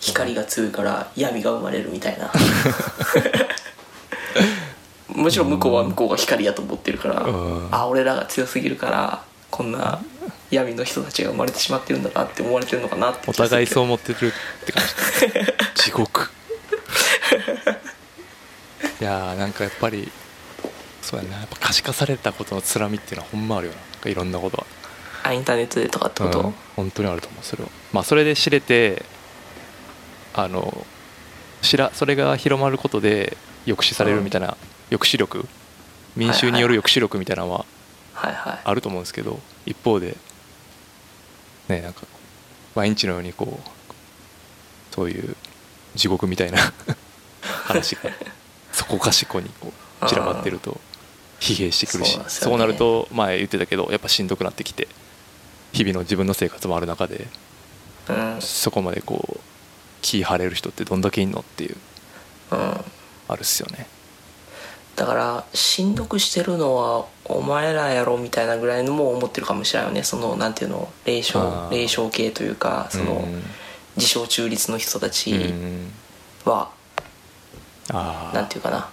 光が強いから闇が生まれるみたいな もちろん向こうは向こうが光やと思ってるから、うん。あ俺らが強すぎるからこんな闇の人たちが生まれてしまってるんだなって思われてるのかなってお互いそうう思ってるって感じ。地獄。いやーなんかやっぱりそうやな。やっぱ可視化されたことのつらみっていうのはほんまあるよな。いろんなことは。あインターネットでとかってこと、うん。本当にあると思うそれは。まあそれで知れてあの知らそれが広まることで抑止されるみたいな抑止力？民衆による抑止力みたいなのはあると思うんですけど一方でねなんか毎日のようにこうそういう地獄みたいな 話がそこかしこにこう散らばってると疲弊してくるしそうなると前言ってたけどやっぱしんどくなってきて日々の自分の生活もある中でうん。そこまでこう気張れる人ってどんだけいんのっていううん。あるっすよねだからしんどくしてるのはお前らやろみたいなぐらいのも思ってるかもしれないよね。そのなんていうの？霊あ障ー。霊障系というかそのうん。自称中立の人たうちん。はああなんていうかな。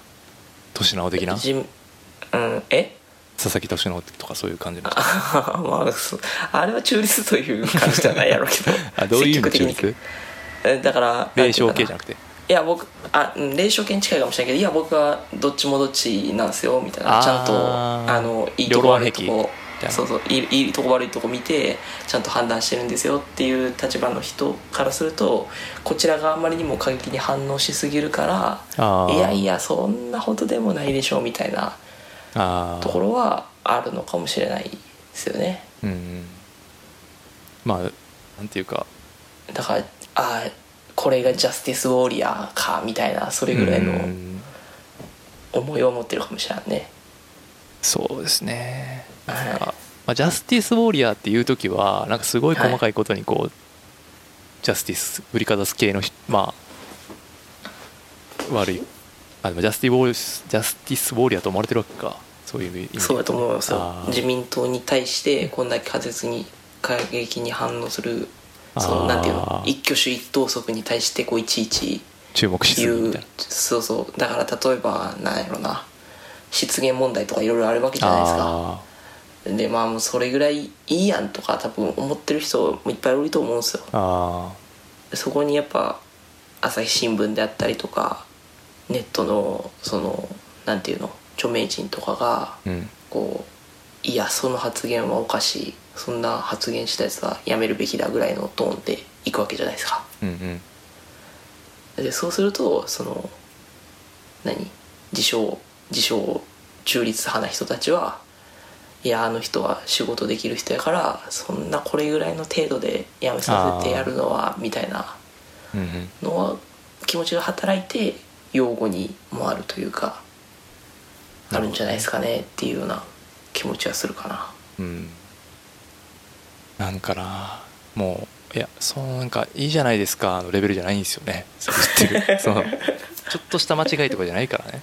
年直的な？じうん。え？佐々木俊直とかそういう感じの人。まああれは中立という感じじゃないやろうけど。あどういう意味中立？えだから霊障系じゃなくていや僕あうん霊障系に近いかもしれないけどいや僕はどっちもどっちなんですよみたいなちゃんとあのいいとこ悪いとこそうそういいいいとこ悪いとこ見てちゃんと判断してるんですよっていう立場の人からするとこちらがあまりにも過激に反応しすぎるからいやいやそんなほどでもないでしょうみたいなああところはあるのかもしれないですよね。うんうん。まあなんていうか。だからあーこれがジャスティスウォーリアーかみたいなそれぐらいのうん。思いを持ってるかもしれないね。そうですね。はいなんかまあ、ジャスティス・ウォーリアーっていう時はなんかすごい細かいことにこう、ジャスティス振りかざす系のひまあ悪い。あでもジャスティウォージャスティス・ウォーリアーと思われてるわけか。そういう意味でそうだと思いま自民党に対してこんだけ過絶に過激に反応するそのなんていうの？一挙手一投足に対してこういちいち注目しすぎそうそう。だから例えばなんやろな。失言問題とかいろいろあるわけじゃないですか。あでまあもうそれぐらいいいやんとか多分思ってる人もいっぱいいると思うんですよ。そこにやっぱ朝日新聞であったりとかネットのそのなんていうの？著名人とかがーうん。こういやその発言はおかしいそんな発言したやつはやめるべきだぐらいのトーンでいくわけじゃないですか。うんうん。でそうするとその何？自称自称中立派な人たちはいやあの人は仕事できる人やからそんなこれぐらいの程度でやめさせてやるのはみたいなうんうん。のは気持ちが働いて擁護にもあるというかあるんじゃないですかねっていうような気持ちはするかな。うんなんかなもういやそうなんかいいじゃないですかのレベルじゃないんですよね。そってる。そのちょっとした間違いとかじゃないからね。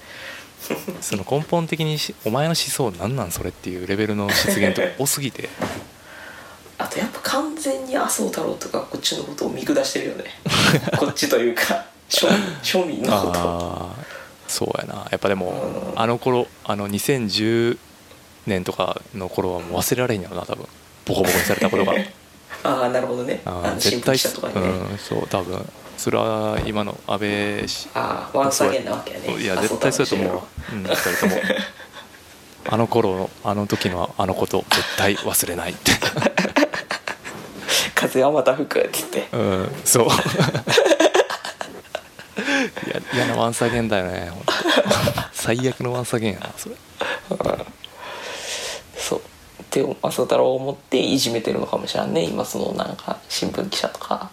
その根本的にしお前の思想なんなんそれっていうレベルの失言とか多すぎて。あとやっぱ完全に麻生太郎とかこっちのことを見下してるよね。こっちというか庶民庶民のこと。そうやな。やっぱでもうん。あの頃あの2010年とかの頃はもう忘れられへんやろな多分ボコボコにされたことが。ああなるほどね。あ絶対とかにね、うんそう多分。それは今の安倍氏ああワンサゲンなわけやね。いや絶対そうやと思う。うん二人とも。あの頃のあの時のあのこと絶対忘れない。っ て風はまた吹くって言って。うんそう。いや嫌なワンサゲンだよね最悪のワンサゲンやなそれって麻生太郎を思っていじめてるのかもしれんね。今そのなんか新聞記者とか。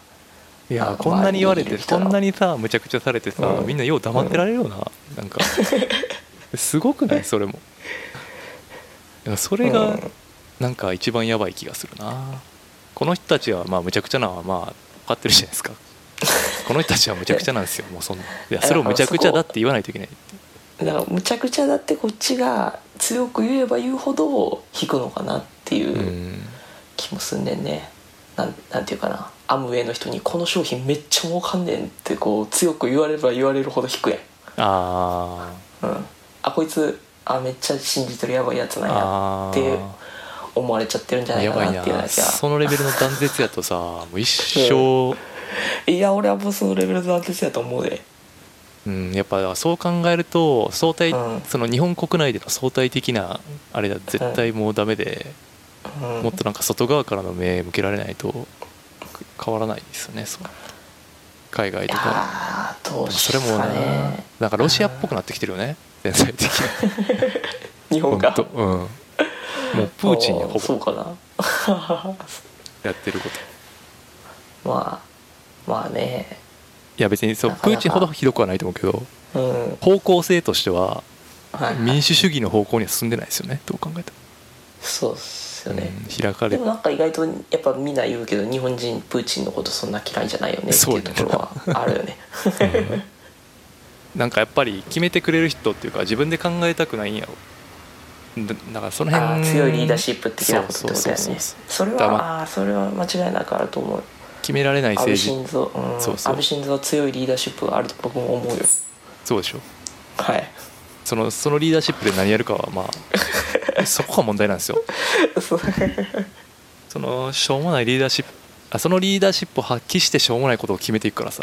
いやこんなに言われてこんなにさむちゃくちゃされてさ、うん。みんなよう黙ってられるよな、なんか。すごくない？それも。それがうん。なんか一番やばい気がするな。この人たちはまあむちゃくちゃなのはまあ分かってるじゃないですか。この人たちはむちゃくちゃなんですよ。もうそんないやそれをむちゃくちゃだって言わないといけないだからむちゃくちゃだってこっちが強く言えば言うほど引くのかなっていううん。気もすんねんね、なんなんていうかな。アムウェイの人に「この商品めっちゃ儲かんねん」ってこう強く言われれば言われるほど引くやん。あうん、あこいつあめっちゃ信じてるやばいやつーなんや。あってー思われちゃってるんじゃないかななっていうそのレベルの断絶やとさもう一生、いや俺はもうそのレベルの断絶やと思うでうん、やっぱそう考えると相対、うん。その日本国内での相対的なあれだ絶対もうダメで、うん。もっとなんか外側からの目向けられないと変わらないですよねそう海外いとか。やーどうしそれもななんかロシアっぽくなってきてるよね全体的に。日本がうん。もうプーチンやほぼ。そうかな。やってること。まあまあねいや別にそうプーチンほどひどくはないと思うけどうん。方向性としてははい、民主主義の方向には進んでないですよねどう考えてそうっすよも、ね、うん開かれでもなんか意外とやっぱみんな言うけど日本人プーチンのことそんな嫌いじゃないよねってそういうところはあるよね。うん。なんかやっぱり決めてくれる人っていうか自分で考えたくないんやろ。だだからそのあ辺ー強いリーダーシップ的なことってことだよね。そうそうそうそれだからはあーそれは間違いなくあると思う決められない安倍政治晋三。うん。そうそう。安倍晋三は強いリーダーシップがあると僕も思うよ。そうでしょ。はい。そのそのリーダーシップで何やるかはまあ そこが問題なんですよ。そのしょうもないリーダーシップあそのリーダーシップを発揮してしょうもないことを決めていくからさ。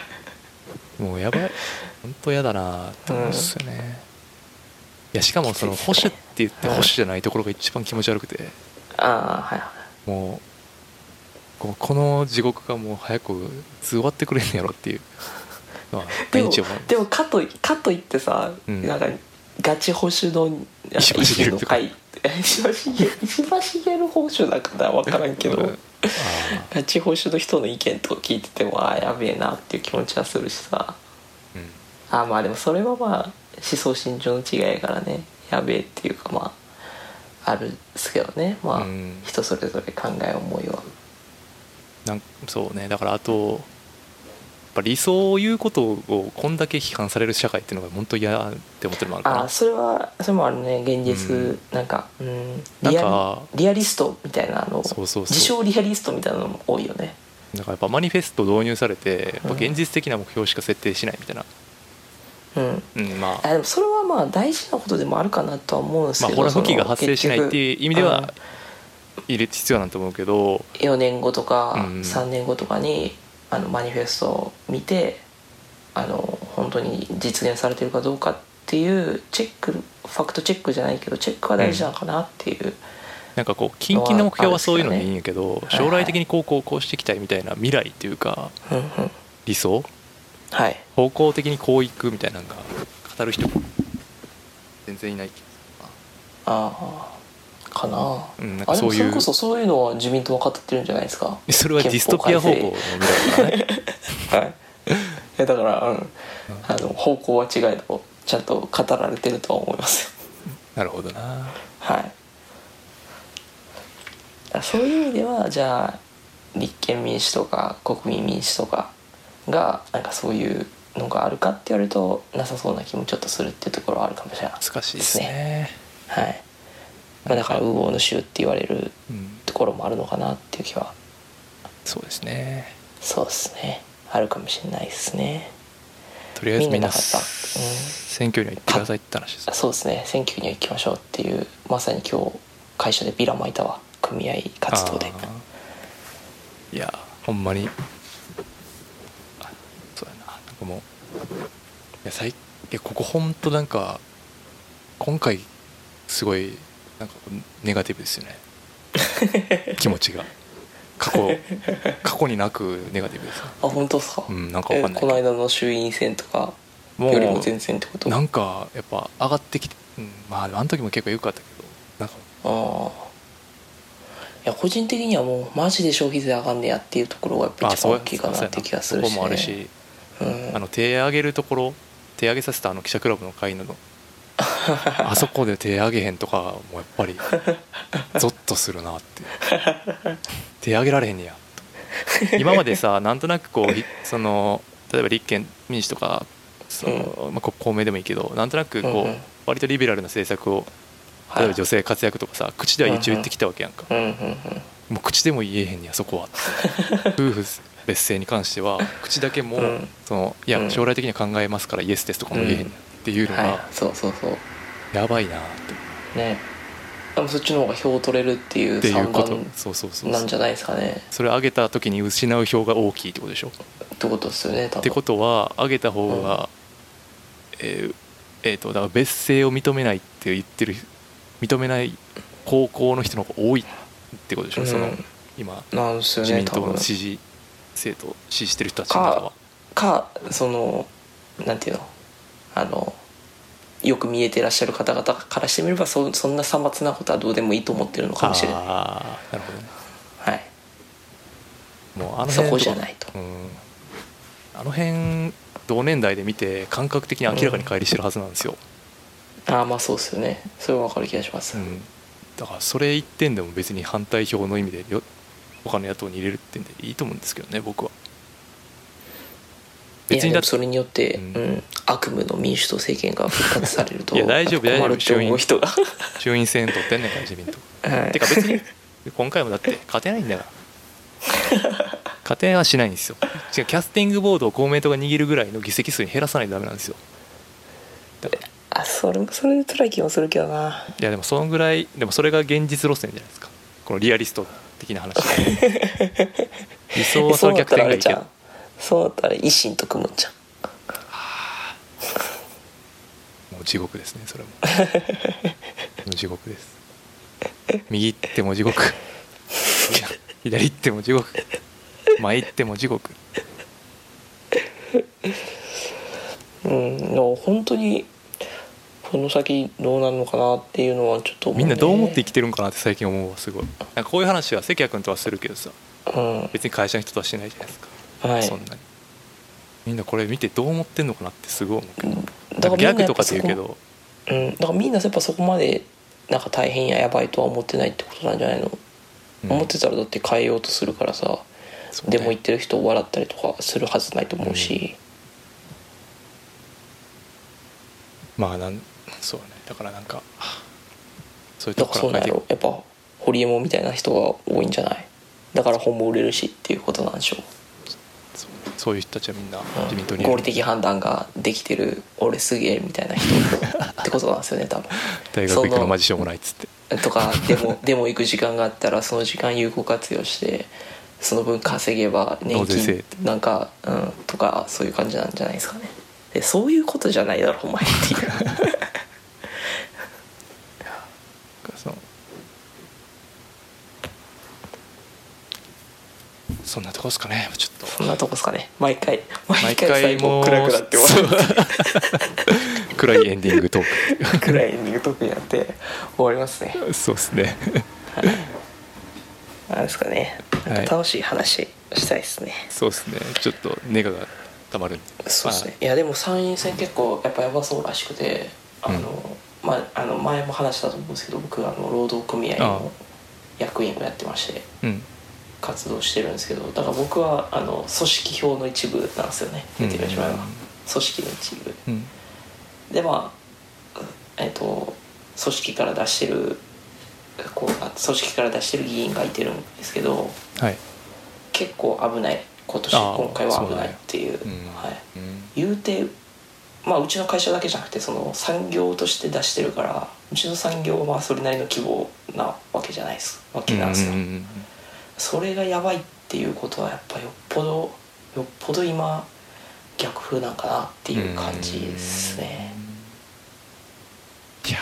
もうやばい。本当やだな。って思うんですよね、いやしかもその保守って言って保守じゃないところが一番気持ち悪くて。ああはいはい。もうこの地獄がもう早くいつ終わってくれんやろっていう。のはでも毎日思う。でもかとかといってさ、うん。なんかガチ保守の石破茂の会石破茂石破茂保守だから分からんけど、ガチ保守の人の意見とか聞いててもああやべえなっていう気持ちはするしさ。ーうん。ああまあでもそれはまあ思想信条の違いやからね。やべえっていうかまああるんですけどね。まあ、うん。人それぞれ考え思いはなんそうね。だからあとやっぱ理想を言うことをこんだけ批判される社会っていうのが本当嫌って思ってるのもあるかな。ああそれはそれもあるね。現実、うん。なんかうん。なんリアかリリアリストみたいなの。そうそう自称リアリストみたいなのも多いよね。だからやっぱマニフェスト導入されて現実的な目標しか設定しないみたいな、うん。うん、まあ。あでもそれはまあ大事なことでもあるかなとは思うんですけど、まあホラ吹きが発生しないっていう意味でうんは入れ必要なんと思うけど4年後とかうん。3年後とかにあのマニフェストを見てあの本当に実現されてるかどうかっていうチェックファクトチェックじゃないけどチェックは大事なのかなっていう、なんかこう近々の目標はそういうのでいいんやけどはいはい将来的にこうこうこうしていきたいみたいな未来っていうかうんうん理想？はい。方向的にこういくみたいなのが語る人全然いないああかな、うんなんかあでもそういう。それこそそういうのは自民党は語ってるんじゃないですか？それはディストピア方向の未来だからねはい。だから、うん、あの方向は違えどちゃんと語られてるとは思いますなるほどな。はい。あそういう意味ではじゃあ立憲民主とか国民民主とかがなんかそういうのがあるかって言われるとなさそうな気もちょっとするっていうところはあるかもしれない。難しいですね。はい、まあ、だから右往の衆って言われるうん。ところもあるのかなっていう気は。そうですね。そうですね。あるかもしれないですね。とりあえずみんなみんな選挙には行ってくださいって話です。そうですね。選挙には行きましょうっていうまさに今日会社でビラ巻いたわ組合活動で。いやほんまに。あそうやな。なんかもういや最いやここほんとなんか今回すごいなんかネガティブですよね。気持ちが。過去過去になくネガティブですねあ本当ですか、うんなんかわかんない。えこの間の衆院選とかもよりも全然ってこと？なんかやっぱ上がってきて、うん、まああの時も結構良かったけどなんか。ああいや個人的にはもうマジで消費税上がんねやっていうところがやっぱあ一番大きいかなって気がするし、ね、そこもあるし。うん、あの手上げるところ手上げさせたあの記者クラブの会のあそこで手上げへんとかもやっぱりゾッとするなって手上げられへんねや。と今までさなんとなくこうひその例えば立憲民主とかその、まあ、こ公明でもいいけどなんとなくこう、割とリベラルな政策をはい。例えば女性活躍とかさ口では一応言ってきたわけやんか、もう口でも言えへんねやそこは。夫婦別姓に関しては口だけも、うん。そのいやうん。将来的には考えますからイエスですとかも言えへんねやっていうのはい。がそうそうそう。やばいなって。ね。でもそっちの方が票を取れるっていうっていう算こと。段そうそうそうなんじゃないですかね。それ上げた時に失う票が大きいってことでしょ。ってことですよねってことは上げた方が、えーえーとだから別姓を認めないって言ってる認めない高校の人の方が多いってことでしょ、うん。その今なんですよ自民党の支持政党支持してる人たちの中は。かそのなんていうの？あのよく見えてらっしゃる方々からしてみればそそんなさまつなことはどうでもいいと思ってるのかもしれない。ああなるほどね。はい。もうあのそこじゃないと。うん、あの辺同年代で見て感覚的に明らかに乖離してるはずなんですよ、ああまあそうですよね。それは分かる気がします、うん。だからそれ一点でも別に反対票の意味でよ他の野党に入れるってんでいいと思うんですけどね僕は。い別にだそれによって、うん。うん悪夢の民主党政権が復活されると いや大丈夫大丈夫。困るって思う人が。衆院選取ってんねんから自民党。はい。てか別に今回もだって勝てないんだから。勝てはしないんですよ。違うキャスティングボードを公明党が握るぐらいの議席数に減らさないとダメなんですよ。あそれもそれで辛い気もするけどな。いやでもそのぐらいでもそれが現実路線じゃないですか。このリアリスト的な話 理想はその逆転がいいけどそうだったら維新と組むんじゃん。もう地獄ですねそれも。地獄です。右行っても地獄。左行っても地獄。前行っても地獄。うんでも本当にこの先どうなるのかなっていうのはちょっとね。みんなどう思って生きてるんかなって最近思うわすごい。なんかこういう話は関谷君とはするけどさ。うん。別に会社の人とはしてないじゃないですか、はい。そんなに。みんなこれ見てどう思ってんのかなってすごい思うけど、だからギャグとかっぱそこで言うけど。うん、だからみんなやっぱそこまでなんか大変ややばいとは思ってないってことなんじゃないの、うん。思ってたらだって変えようとするからさ、ね。でも言ってる人を笑ったりとかするはずないと思うし、まあなんそうね。だからなんかそういうだとからそうなんやろ。やっぱホリエモンみたいな人が多いんじゃない？だから本も売れるしっていうことなんでしょうそういう人たちはみんな自民党にいる。合理的判断ができてる俺すげえみたいな人ってことなんですよね多分。大学行くのマジしょうもないっつって。とかでも でも行く時間があったらその時間有効活用してその分稼げば年金なんか、うん、とかそういう感じなんじゃないですかね。でそういうことじゃないだろお前っていうそのそんなとこですかね。ちょっと。そんなとこですかね。毎回。毎毎回もう後暗くなって終わる。暗いエンディングトー 暗いエンディングトークになって終わりますね。クそうですね。なんですかね。なんか楽しい話したいですね、そうですね。ちょっとネガがたまる。そうですね。いやでも参院選結構やっぱやばそうらしくてあの、まああの前も話したと思うんですけど僕あの労働組合の役員をやってまして。うん活動してるんですけどだから僕はあの組織票の一部なんですよね言ってみれば、うん。組織の一部。うん。でまあえっ、と組織から出してるこうあ組織から出してる議員がいてるんですけどはい。結構危ない今年今回は危ないっていう。うん。はい、うん。言うてまあうちの会社だけじゃなくてその産業として出してるからうちの産業はまあそれなりの規模なわけじゃないですわけなんですよ、うんうんうんそれがやばいっていうことはやっぱよっぽどよっぽど今逆風なんかなっていう感じですね。いやー。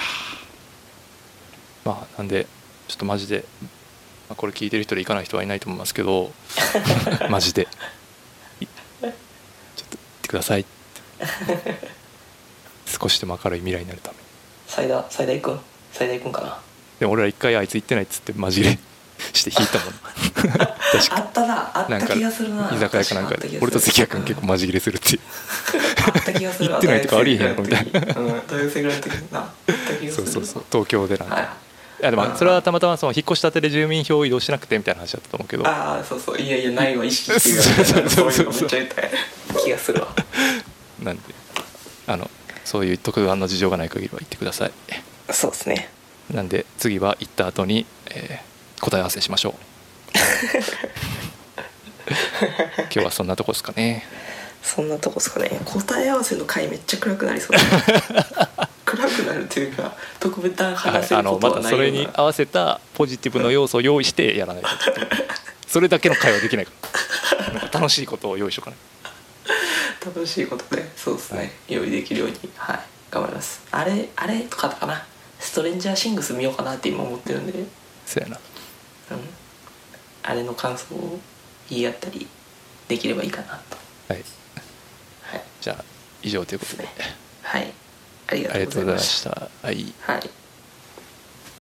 まあなんでちょっとマジで、まあ、これ聞いてる人で行かない人はいないと思いますけど マジで。いちょっと行ってください。少しでも明るい未来になるために。最大最大行くん？最大んかな？でも俺ら一回あいつ行ってないっつってマジでして引いたもん。確 かあったな。あったなんか気がするな。居酒屋かなんかで。俺と関谷君結構マジ切れするっていう。あった気がする行ってないとかありえへんやろみたいなうん大学生ぐらいの時にな。あった気がするそうそうそう。東京でなんか、はい。いやでもそれはたまたまその引っ越したてで住民票を移動しなくてみたいな話だったと思うけど。ああそうそう。いやいやないわ。意識してるそうそうそうそういうのめっちゃ言った気がするわ。なんであのそういう特段の事情がない限りは言ってください。そうですね。なんで次は行った後に、えー答え合わせしましょう。今日はそんなとこですかね。そんなとこですかね。答え合わせの回めっちゃ暗くなりそう 暗くなるというか特別段はい話せることはないような。それに合わせたポジティブの要素を用意してやらないと。それだけの会話できないから。なんか楽しいことを用意しとかない楽しいことでそうですね、用意できるようにはい頑張ります。あれあれとかだかな。ストレンジャーシングス見ようかなって今思ってるんで。うんそうやなあれの感想を言い合ったりできればいいかなと。はい。はい。じゃあ以上ということで。ね。はい。ありがとうございましした。はい。たはい